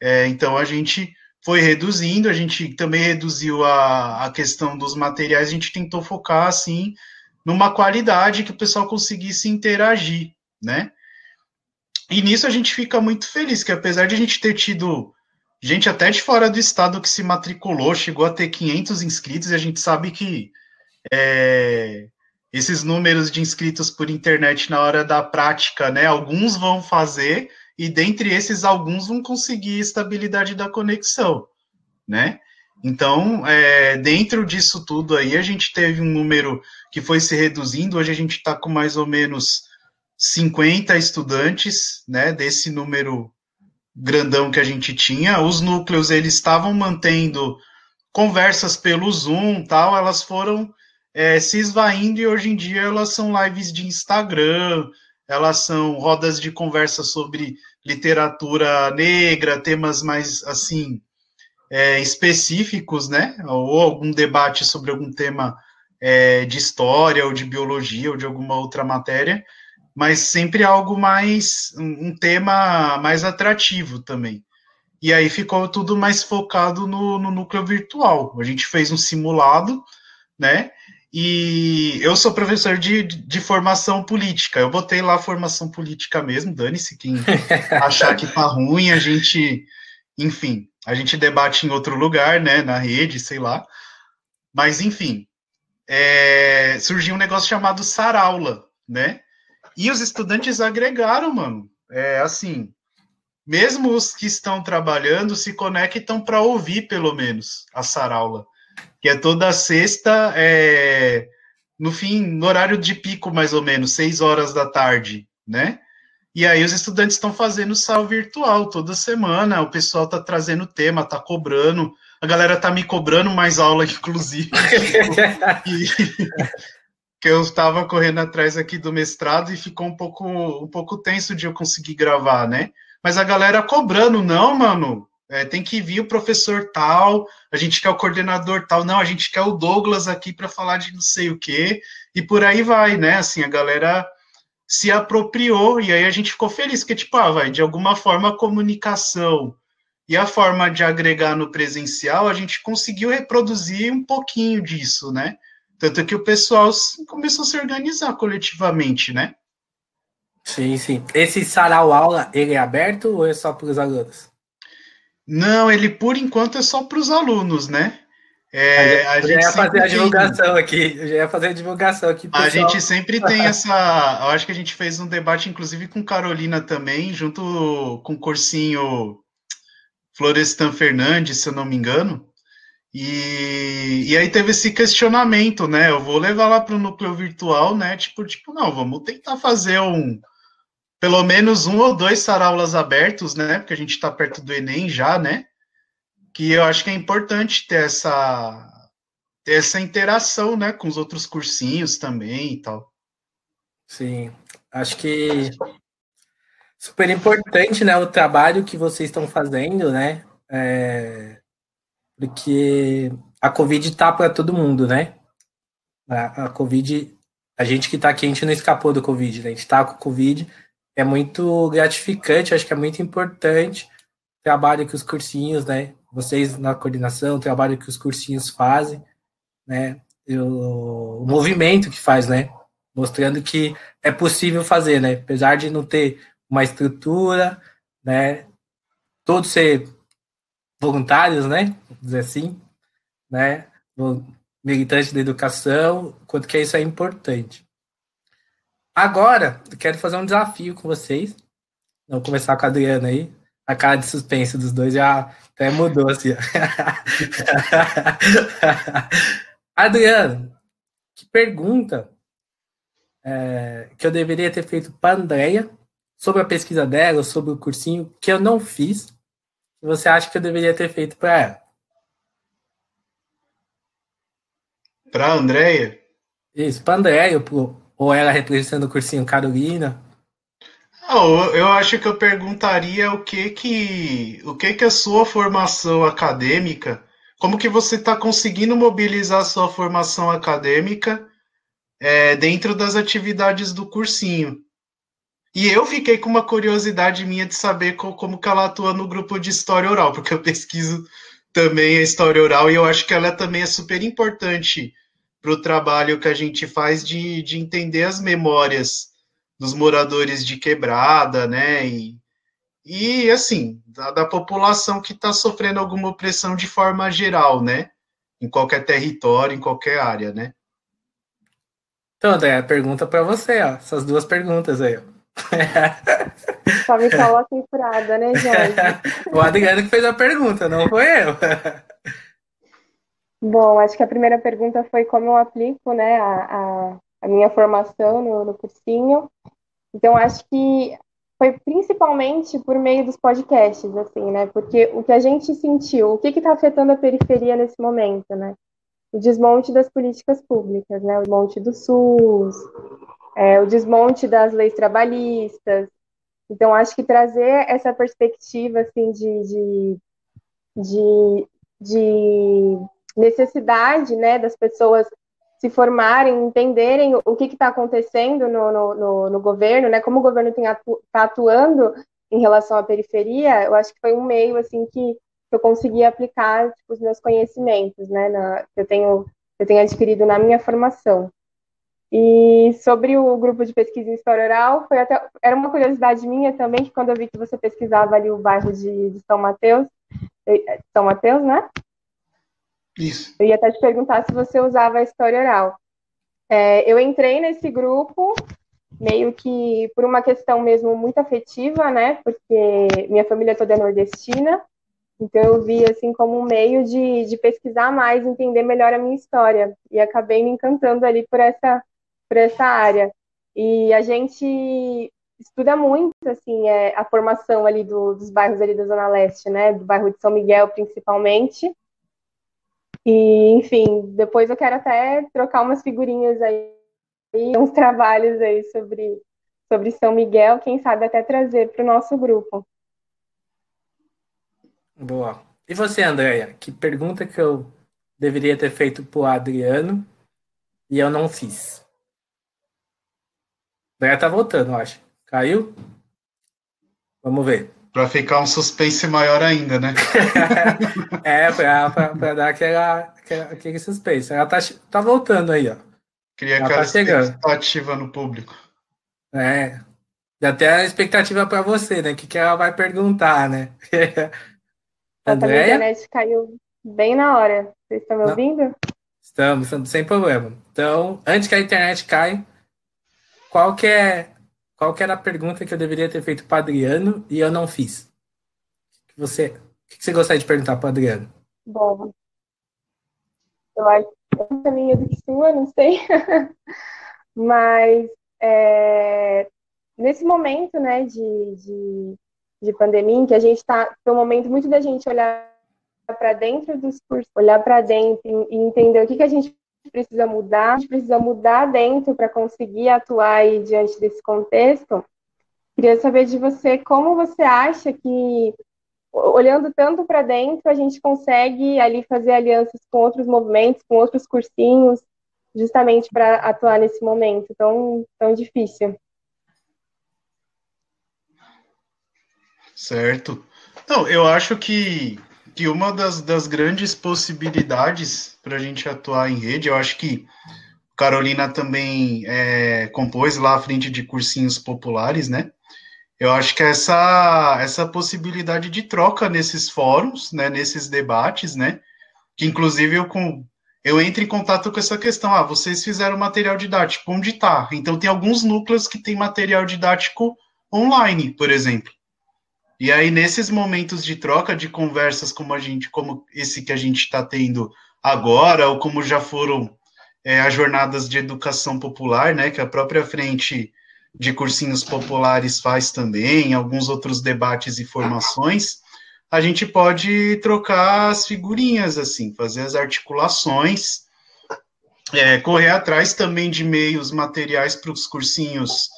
É, então, a gente foi reduzindo, a gente também reduziu a, a questão dos materiais, a gente tentou focar, assim, numa qualidade que o pessoal conseguisse interagir, né? E nisso a gente fica muito feliz, que apesar de a gente ter tido gente até de fora do estado que se matriculou, chegou a ter 500 inscritos, e a gente sabe que é, esses números de inscritos por internet na hora da prática, né? Alguns vão fazer e dentre esses alguns vão conseguir estabilidade da conexão, né? Então, é, dentro disso tudo aí, a gente teve um número que foi se reduzindo. Hoje a gente está com mais ou menos 50 estudantes, né? Desse número grandão que a gente tinha. Os núcleos eles estavam mantendo conversas pelo Zoom, tal. Elas foram é, se esvaindo e hoje em dia elas são lives de Instagram, elas são rodas de conversa sobre literatura negra, temas mais assim é, específicos, né? Ou algum debate sobre algum tema é, de história ou de biologia ou de alguma outra matéria, mas sempre algo mais um, um tema mais atrativo também. E aí ficou tudo mais focado no, no núcleo virtual. A gente fez um simulado, né? E eu sou professor de, de formação política. Eu botei lá formação política mesmo, dane-se quem achar que tá ruim, a gente, enfim, a gente debate em outro lugar, né, na rede, sei lá. Mas, enfim, é, surgiu um negócio chamado Saraula, né? E os estudantes agregaram, mano. É assim, mesmo os que estão trabalhando se conectam para ouvir, pelo menos, a Saraula que é toda sexta, é, no fim, no horário de pico, mais ou menos, seis horas da tarde, né? E aí os estudantes estão fazendo sal virtual toda semana, o pessoal está trazendo tema, está cobrando, a galera está me cobrando mais aula, inclusive. que eu estava correndo atrás aqui do mestrado e ficou um pouco, um pouco tenso de eu conseguir gravar, né? Mas a galera cobrando, não, mano, é, tem que vir o professor tal, a gente quer o coordenador tal, não, a gente quer o Douglas aqui para falar de não sei o quê, e por aí vai, né? Assim, a galera se apropriou, e aí a gente ficou feliz, porque, tipo, ah, vai, de alguma forma a comunicação e a forma de agregar no presencial, a gente conseguiu reproduzir um pouquinho disso, né? Tanto que o pessoal começou a se organizar coletivamente, né? Sim, sim. Esse sarau aula, ele é aberto ou é só para os alunos? Não, ele por enquanto é só para os alunos, né? É, a gente já ia fazer a divulgação tem... aqui, eu já ia fazer a divulgação aqui. Pessoal. A gente sempre tem essa. Eu acho que a gente fez um debate, inclusive, com Carolina também, junto com o cursinho Florestan Fernandes, se eu não me engano. E, e aí teve esse questionamento, né? Eu vou levar lá para o núcleo virtual, né? Tipo, tipo, não, vamos tentar fazer um, pelo menos um ou dois saraulas abertos, né? Porque a gente está perto do Enem já, né? Que eu acho que é importante ter essa ter essa interação, né, com os outros cursinhos também e tal. Sim, acho que super importante, né, o trabalho que vocês estão fazendo, né, é, porque a Covid tá para todo mundo, né? A, Covid, a gente que tá aqui, a gente não escapou do Covid, né? A gente tá com Covid, é muito gratificante, acho que é muito importante o trabalho que os cursinhos, né? Vocês na coordenação, o trabalho que os cursinhos fazem, né? O, movimento que faz, né? Mostrando que é possível fazer, né? Apesar de não ter uma estrutura, né? Todos ser voluntários, né? Vamos dizer assim, né? Militantes da educação, quanto que isso é importante. Agora, eu quero fazer um desafio com vocês. Vamos começar com a Adriana aí. A cara de suspense dos dois já até mudou assim. Adriana, que pergunta é, que eu deveria ter feito para a Andrea sobre a pesquisa dela, sobre o cursinho, que eu não fiz, que você acha que eu deveria ter feito para ela? Para a Andrea? Isso, para a Andrea, ou ela representando o cursinho Carolina? Oh, eu acho que eu perguntaria o que que o que que a sua formação acadêmica, como que você está conseguindo mobilizar a sua formação acadêmica é, dentro das atividades do cursinho. E eu fiquei com uma curiosidade minha de saber como, como que ela atua no grupo de história oral, porque eu pesquiso também a história oral e eu acho que ela também é super importante para o trabalho que a gente faz de, de entender as memórias dos moradores de quebrada, né? E, e assim, da, da população que está sofrendo alguma opressão de forma geral, né? Em qualquer território, em qualquer área, né? Então, André, pergunta para você, ó. Essas duas perguntas aí, ó. Só me coloca furada, né, Jorge? o Adriano que fez a pergunta, não foi eu. Bom, acho que a primeira pergunta foi como eu aplico, né, a, a, a minha formação no, no cursinho. Então, acho que foi principalmente por meio dos podcasts, assim, né? Porque o que a gente sentiu, o que está afetando a periferia nesse momento, né? O desmonte das políticas públicas, né? O desmonte do SUS, é, o desmonte das leis trabalhistas. Então, acho que trazer essa perspectiva, assim, de, de, de, de necessidade, né, das pessoas se formarem, entenderem o que está acontecendo no, no, no, no, governo, né, como o governo está atu atuando em relação à periferia, eu acho que foi um meio, assim, que eu consegui aplicar tipo, os meus conhecimentos, né, na, que eu tenho, eu tenho adquirido na minha formação. E sobre o grupo de pesquisa em história oral, foi até, era uma curiosidade minha também, que quando eu vi que você pesquisava ali o bairro de, de São Mateus, São Mateus, né? Isso. Eu ia até te perguntar se você usava a história oral. É, eu entrei nesse grupo meio que por uma questão mesmo muito afetiva, né? Porque minha família toda é nordestina, então eu vi assim como um meio de, de pesquisar mais, entender melhor a minha história e acabei me encantando ali por essa por essa área. E a gente estuda muito assim é, a formação ali do, dos bairros ali da zona leste, né? Do bairro de São Miguel principalmente e, enfim, depois eu quero até trocar umas figurinhas aí, uns trabalhos aí sobre, sobre São Miguel, quem sabe até trazer para o nosso grupo. Boa. E você, Andréia? Que pergunta que eu deveria ter feito para o Adriano e eu não fiz? Andréia tá voltando, eu acho. Caiu? Vamos ver. Para ficar um suspense maior ainda, né? é, para dar aquela, aquela, aquele suspense. Ela tá, tá voltando aí, ó. Cria Ela aquela tá expectativa no público. É. Já tem a expectativa para você, né? O que, que ela vai perguntar, né? a internet caiu bem na hora. Vocês estão me Não. ouvindo? Estamos, estamos, sem problema. Então, antes que a internet caia, qual que é qual que era a pergunta que eu deveria ter feito para Adriano e eu não fiz? Você, o que você gostaria de perguntar para Adriano? Bom, eu acho que é minha do que sua, não sei. Mas é, nesse momento, né, de, de, de pandemia, em que a gente está, foi um momento muito da gente olhar para dentro dos cursos, olhar para dentro e entender o que, que a gente precisa mudar, a gente precisa mudar dentro para conseguir atuar aí diante desse contexto. Queria saber de você como você acha que, olhando tanto para dentro, a gente consegue ali fazer alianças com outros movimentos, com outros cursinhos, justamente para atuar nesse momento tão, tão difícil. Certo. Não, eu acho que, que uma das, das grandes possibilidades para a gente atuar em rede, eu acho que Carolina também é, compôs lá à frente de cursinhos populares, né? Eu acho que essa, essa possibilidade de troca nesses fóruns, né, nesses debates, né, que inclusive eu, com, eu entro em contato com essa questão, ah, vocês fizeram material didático, onde está? Então tem alguns núcleos que tem material didático online, por exemplo. E aí, nesses momentos de troca de conversas, como a gente, como esse que a gente está tendo agora, ou como já foram é, as jornadas de educação popular, né, que a própria frente de cursinhos populares faz também, alguns outros debates e formações, a gente pode trocar as figurinhas, assim, fazer as articulações, é, correr atrás também de meios materiais para os cursinhos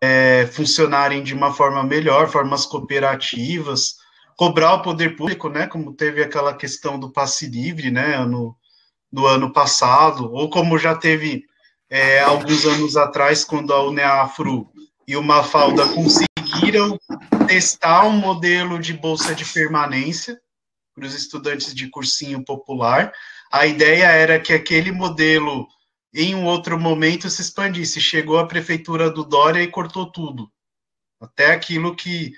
é, funcionarem de uma forma melhor, formas cooperativas, cobrar o poder público, né, como teve aquela questão do passe livre, né, no, no ano passado, ou como já teve é, alguns anos atrás, quando a Uneafro e o Mafalda conseguiram testar um modelo de bolsa de permanência para os estudantes de cursinho popular. A ideia era que aquele modelo em um outro momento se expandisse. Chegou a prefeitura do Dória e cortou tudo. Até aquilo que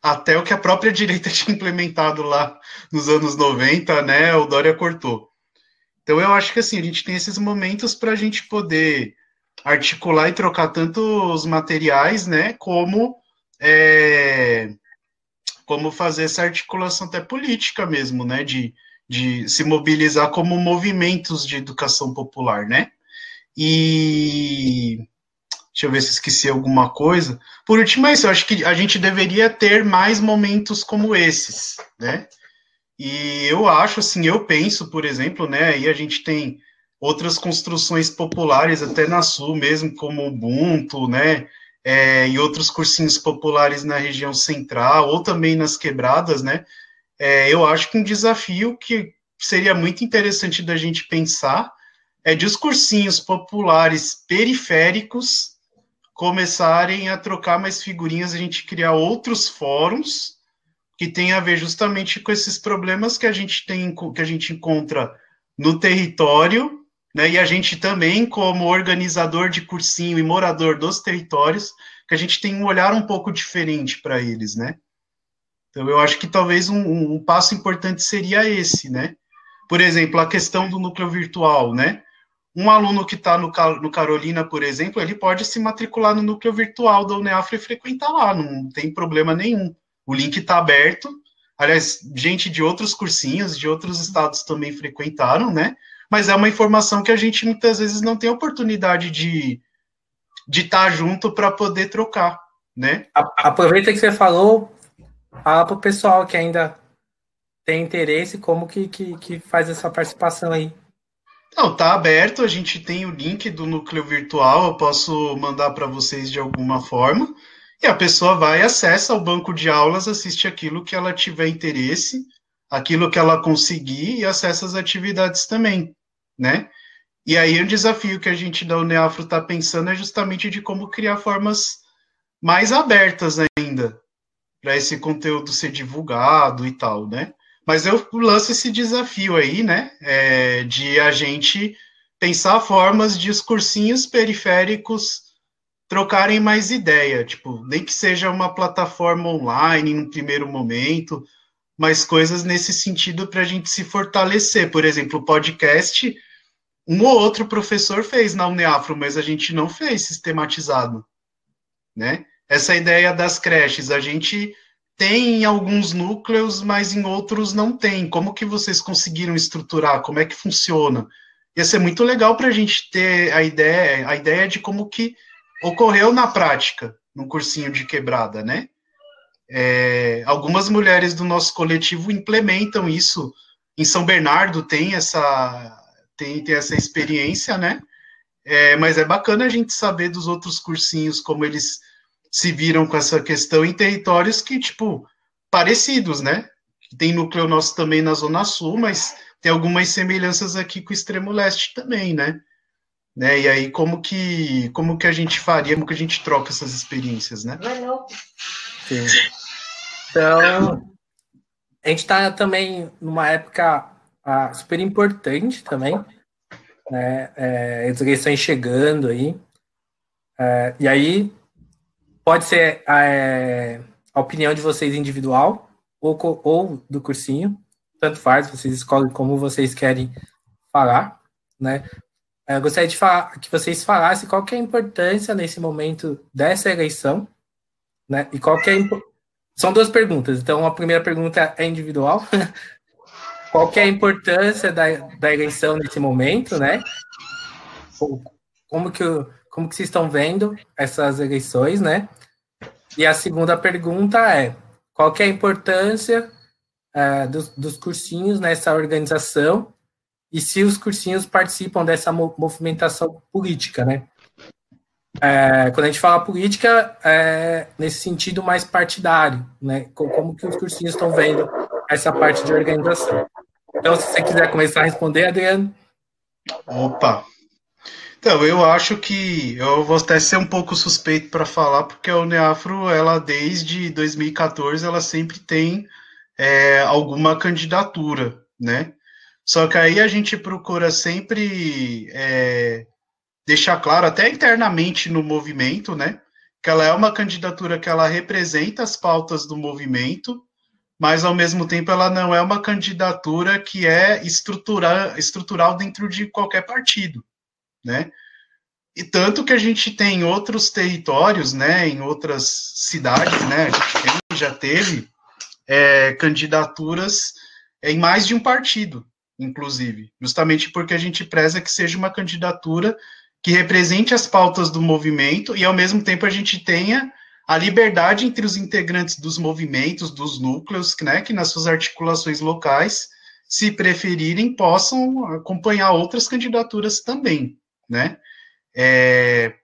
até o que a própria direita tinha implementado lá nos anos 90, né, o Dória cortou. Então eu acho que assim, a gente tem esses momentos para a gente poder articular e trocar tanto os materiais, né, como é, como fazer essa articulação até política mesmo, né, de, de se mobilizar como movimentos de educação popular, né? E deixa eu ver se esqueci alguma coisa. Por último, é isso. Eu acho que a gente deveria ter mais momentos como esses, né? E eu acho, assim, eu penso, por exemplo, né? Aí a gente tem outras construções populares, até na Sul mesmo, como Ubuntu, né? É, e outros cursinhos populares na região central, ou também nas quebradas, né? É, eu acho que um desafio que seria muito interessante da gente pensar é de os cursinhos populares periféricos começarem a trocar mais figurinhas, a gente criar outros fóruns que tem a ver justamente com esses problemas que a gente tem, que a gente encontra no território, né? E a gente também, como organizador de cursinho e morador dos territórios, que a gente tem um olhar um pouco diferente para eles, né? Então eu acho que talvez um, um passo importante seria esse, né? Por exemplo, a questão do núcleo virtual, né? Um aluno que está no, no, Carolina, por exemplo, ele pode se matricular no núcleo virtual da Uneafro e frequentar lá, não tem problema nenhum. O link está aberto. Aliás, gente de outros cursinhos, de outros estados também frequentaram, né? Mas é uma informação que a gente muitas vezes não tem oportunidade de de estar tá junto para poder trocar, né? Aproveita que você falou, fala para o pessoal que ainda tem interesse, como que, que, que faz essa participação aí. Não, tá aberto, a gente tem o link do núcleo virtual, eu posso mandar para vocês de alguma forma. E a pessoa vai, acessa o banco de aulas, assiste aquilo que ela tiver interesse, aquilo que ela conseguir e acessa as atividades também, né? E aí o desafio que a gente da Uneafro está pensando é justamente de como criar formas mais abertas ainda para esse conteúdo ser divulgado e tal, né? Mas eu lanço esse desafio aí, né, é, de a gente pensar formas de os cursinhos periféricos trocarem mais ideia, tipo, nem que seja uma plataforma online no primeiro momento, mas coisas nesse sentido para a gente se fortalecer. Por exemplo, podcast, um ou outro professor fez na Uneafro, mas a gente não fez sistematizado, né? Essa ideia das creches, a gente tem em alguns núcleos, mas em outros não tem. Como que vocês conseguiram estruturar? Como é que funciona? Ia ser muito legal para a gente ter a ideia, a ideia de como que ocorreu na prática, no cursinho de quebrada, né? É, algumas mulheres do nosso coletivo implementam isso em São Bernardo tem essa tem, tem essa experiência, né? É, mas é bacana a gente saber dos outros cursinhos como eles se viram com essa questão em territórios que, tipo, parecidos, né? Tem núcleo nosso também na Zona Sul, mas tem algumas semelhanças aqui com o extremo leste também, né? né? E aí, como que, como que a gente faria, como que a gente troca essas experiências, né? Sim. Então, a gente está também numa época ah, super importante também, né? É, as eleições chegando aí. É, e aí, pode ser é, a opinião de vocês individual ou, ou do cursinho, tanto faz, vocês escolhem como vocês querem falar, né? Eu gostaria de falar, que vocês falassem qual que é a importância nesse momento dessa eleição, né? E qual que é a, são duas perguntas. Então, a primeira pergunta é individual. qual que é a importância da, da eleição nesse momento, né? Como que, como que vocês estão vendo essas eleições, né? E a segunda pergunta é qual que é a importância uh, dos, dos cursinhos nessa organização e se os cursinhos participam dessa movimentação política, né? É, quando a gente fala política, é nesse sentido mais partidário, né? Como que os cursinhos estão vendo essa parte de organização. Então, se você quiser começar a responder, Adriano. Opa! Então, eu acho que eu vou até ser um pouco suspeito para falar, porque a Uneafro, ela desde 2014, ela sempre tem é, alguma candidatura, né? Só que aí a gente procura sempre é, deixar claro, até internamente no movimento, né? Que ela é uma candidatura que ela representa as pautas do movimento, mas ao mesmo tempo ela não é uma candidatura que é estrutural, estrutural dentro de qualquer partido, né? E tanto que a gente tem outros territórios, né, em outras cidades, né, a gente já teve é, candidaturas em mais de um partido, inclusive, justamente porque a gente preza que seja uma candidatura que represente as pautas do movimento e, ao mesmo tempo, a gente tenha a liberdade entre os integrantes dos movimentos, dos núcleos, né, que nas suas articulações locais, se preferirem, possam acompanhar outras candidaturas também, né? É,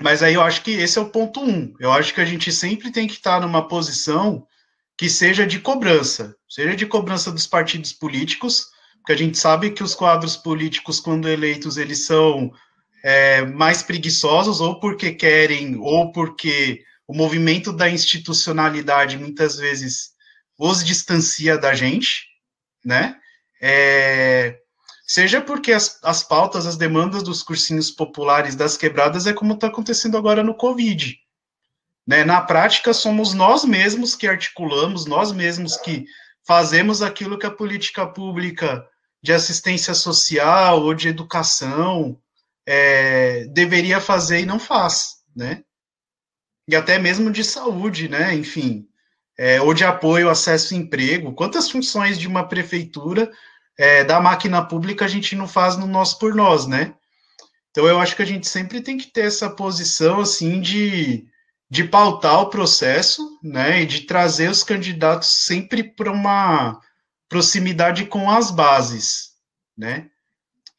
mas aí eu acho que esse é o ponto um. Eu acho que a gente sempre tem que estar numa posição que seja de cobrança, seja de cobrança dos partidos políticos, porque a gente sabe que os quadros políticos, quando eleitos, eles são é, mais preguiçosos, ou porque querem, ou porque o movimento da institucionalidade muitas vezes os distancia da gente, né? É, seja porque as, as pautas, as demandas dos cursinhos populares das quebradas é como está acontecendo agora no Covid. Né? Na prática, somos nós mesmos que articulamos, nós mesmos que fazemos aquilo que a política pública de assistência social ou de educação é, deveria fazer e não faz, né? E até mesmo de saúde, né? Enfim, é, ou de apoio, acesso ao emprego. Quantas funções de uma prefeitura é, da máquina pública a gente não faz no nós por nós, né? Então eu acho que a gente sempre tem que ter essa posição assim de, de pautar o processo, né? E de trazer os candidatos sempre para uma proximidade com as bases, né?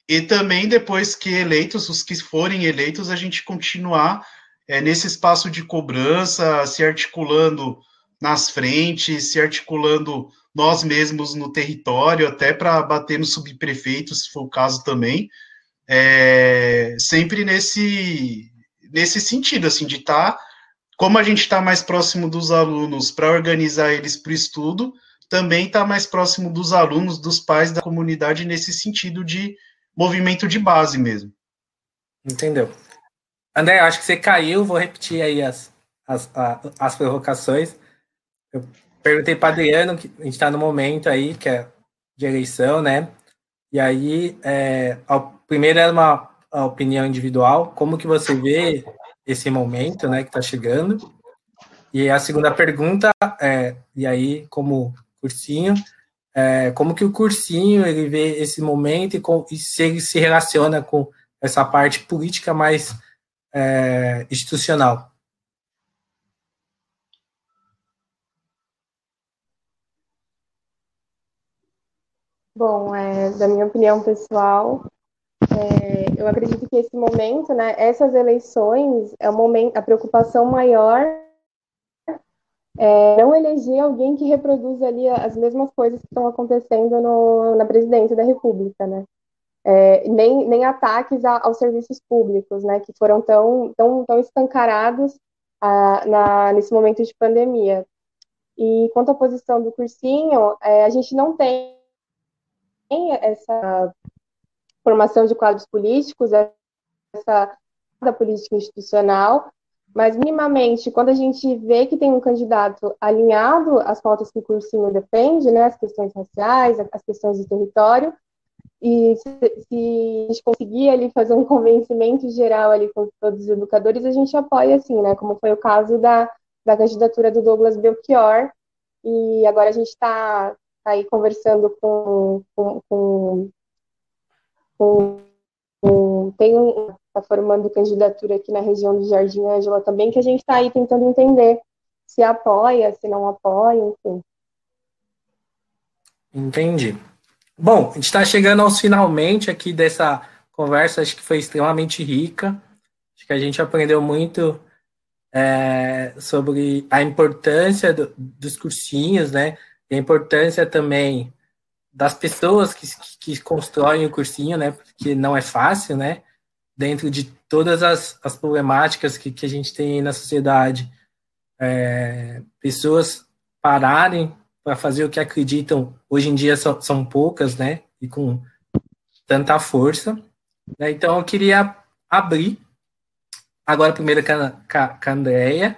E também depois que eleitos, os que forem eleitos, a gente continuar é, nesse espaço de cobrança, se articulando nas frentes, se articulando nós mesmos no território, até para bater no subprefeito, se for o caso também, é, sempre nesse, nesse sentido, assim, de estar, tá, como a gente está mais próximo dos alunos para organizar eles para o estudo, também está mais próximo dos alunos, dos pais da comunidade, nesse sentido de movimento de base mesmo. Entendeu? André, acho que você caiu, vou repetir aí as, as, as provocações. Eu perguntei para Adriano, que a gente está no momento aí, que é de eleição, né? E aí, é, a primeira é uma opinião individual, como que você vê esse momento, né, que está chegando? E a segunda pergunta é, e aí, como cursinho, é, como que o cursinho ele vê esse momento e, com, e se ele se relaciona com essa parte política mais é, institucional? Bom, é, da minha opinião pessoal, é, eu acredito que esse momento, né, essas eleições, é o momento, a preocupação maior é não eleger alguém que reproduz ali as mesmas coisas que estão acontecendo no, na presidência da República, né? É, nem, nem ataques a, aos serviços públicos, né, que foram tão, tão, tão escancarados ah, na, nesse momento de pandemia. E quanto à posição do cursinho, é, a gente não tem essa formação de quadros políticos, essa da política institucional, mas minimamente, quando a gente vê que tem um candidato alinhado às pautas que o cursinho defende, né, as questões raciais, as questões de território, e se, se, a gente conseguir ali fazer um convencimento geral ali com todos os educadores, a gente apoia assim, né? Como foi o caso da, da candidatura do Douglas Belchior, e agora a gente está tá aí conversando com, com, com, com tem um está formando candidatura aqui na região do Jardim Ângela também, que a gente está aí tentando entender se apoia, se não apoia, enfim. Entendi. Bom, a gente está chegando aos finalmente aqui dessa conversa, acho que foi extremamente rica. Acho que a gente aprendeu muito é, sobre a importância do, dos cursinhos, né? A importância também das pessoas que, que constroem o cursinho, né? Porque não é fácil, né? Dentro de todas as, as problemáticas que, que a gente tem na sociedade, é, pessoas pararem para fazer o que acreditam, hoje em dia são, são poucas, né? E com tanta força. Né? Então, eu queria abrir, agora primeiro com a, com a Andrea,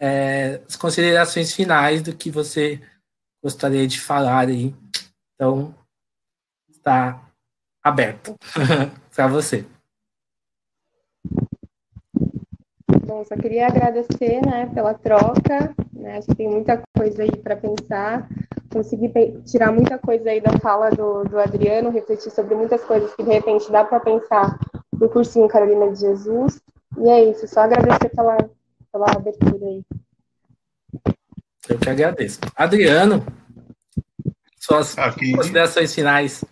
é, as considerações finais do que você gostaria de falar aí. Então, está aberto para você. Bom, só queria agradecer né, pela troca, né? Acho que tem muita coisa aí para pensar. Consegui tirar muita coisa aí da fala do, do Adriano, refletir sobre muitas coisas que de repente dá para pensar no cursinho Carolina de Jesus. E é isso, só agradecer pela, pela abertura aí. Eu que agradeço. Adriano, suas Aqui... considerações finais.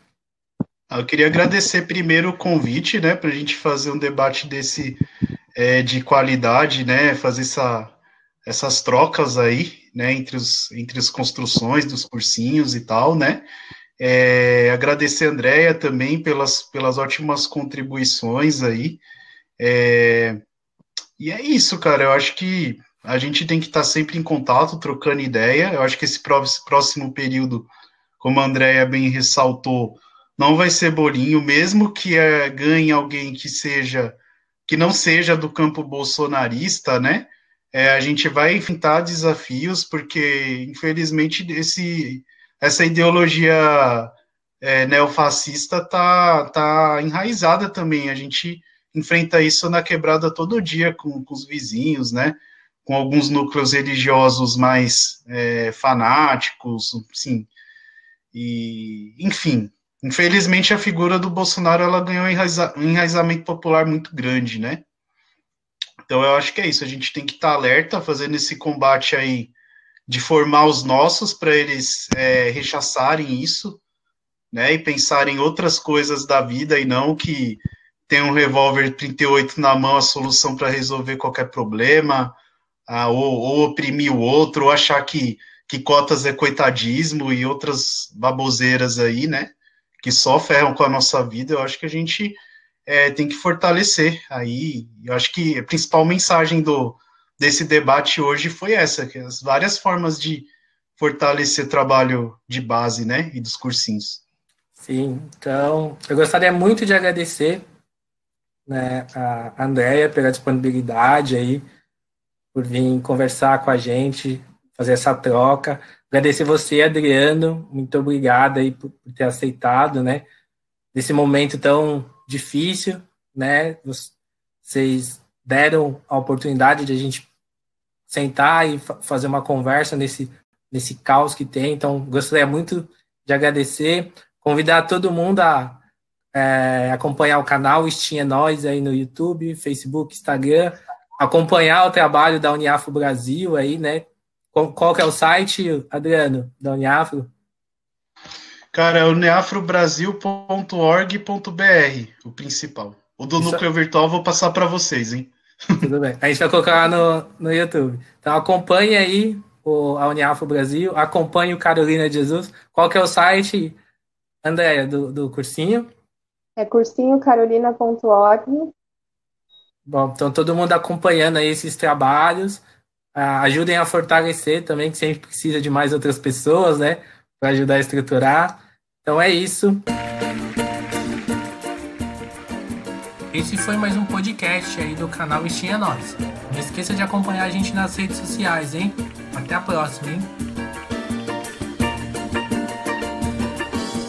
Eu queria agradecer primeiro o convite, né, para a gente fazer um debate desse é, de qualidade, né, fazer essa, essas trocas aí, né, entre, os, entre as construções dos cursinhos e tal, né, é, agradecer a Andrea também pelas, pelas ótimas contribuições aí, é, e é isso, cara, eu acho que a gente tem que estar sempre em contato, trocando ideia, eu acho que esse próximo período, como a Andrea bem ressaltou, não vai ser bolinho, mesmo que é, ganhe alguém que seja, que não seja do campo bolsonarista, né, é, a gente vai enfrentar desafios, porque, infelizmente, esse, essa ideologia é, neofascista tá, tá enraizada também. A gente enfrenta isso na quebrada todo dia com, com os vizinhos, né? Com alguns núcleos religiosos mais é, fanáticos, sim. E, enfim, infelizmente a figura do Bolsonaro ela ganhou um enraizamento popular muito grande, né? Então eu acho que é isso, a gente tem que estar tá alerta, fazendo esse combate aí de formar os nossos para eles é, rechaçarem isso, né, e pensarem outras coisas da vida e não que tem um revólver 38 na mão a solução para resolver qualquer problema, ah, ou, ou, oprimir o outro, ou achar que, que cotas é coitadismo e outras baboseiras aí, né, que só ferram com a nossa vida. Eu acho que a gente é, tem que fortalecer. Aí, eu acho que a principal mensagem do, desse debate hoje foi essa, que as várias formas de fortalecer o trabalho de base, né, e dos cursinhos. Sim, então, eu gostaria muito de agradecer né, a Andrea pela disponibilidade aí, por vir conversar com a gente, fazer essa troca. Agradecer você, Adriano, muito obrigado aí por, por ter aceitado, né, nesse momento tão difícil, né? Vocês deram a oportunidade de a gente sentar e fazer uma conversa nesse, nesse caos que tem. Então, gostaria muito de agradecer, convidar todo mundo a é, acompanhar o canal Estinha Nós aí no YouTube, Facebook, Instagram, acompanhar o trabalho da Uniafro Brasil aí, né? Qual, qual que é o site, Adriano, da Uniafro? Cara, é o neafrobrasil.org.br, o principal. O do Isso... núcleo virtual eu vou passar para vocês, hein? Tudo bem. A gente vai colocar lá no, no YouTube. Então acompanhe aí o, a Uniafro Brasil, acompanhe o Carolina Jesus. Qual que é o site, Andréia, do, do cursinho? É cursinhocarolina.org. Bom, então todo mundo acompanhando aí esses trabalhos. Ah, ajudem a fortalecer também, que sempre precisa de mais outras pessoas, né? Para ajudar a estruturar. Então é isso. Esse foi mais um podcast aí do canal Estinha Nós. Não esqueça de acompanhar a gente nas redes sociais, hein? Até a próxima, hein?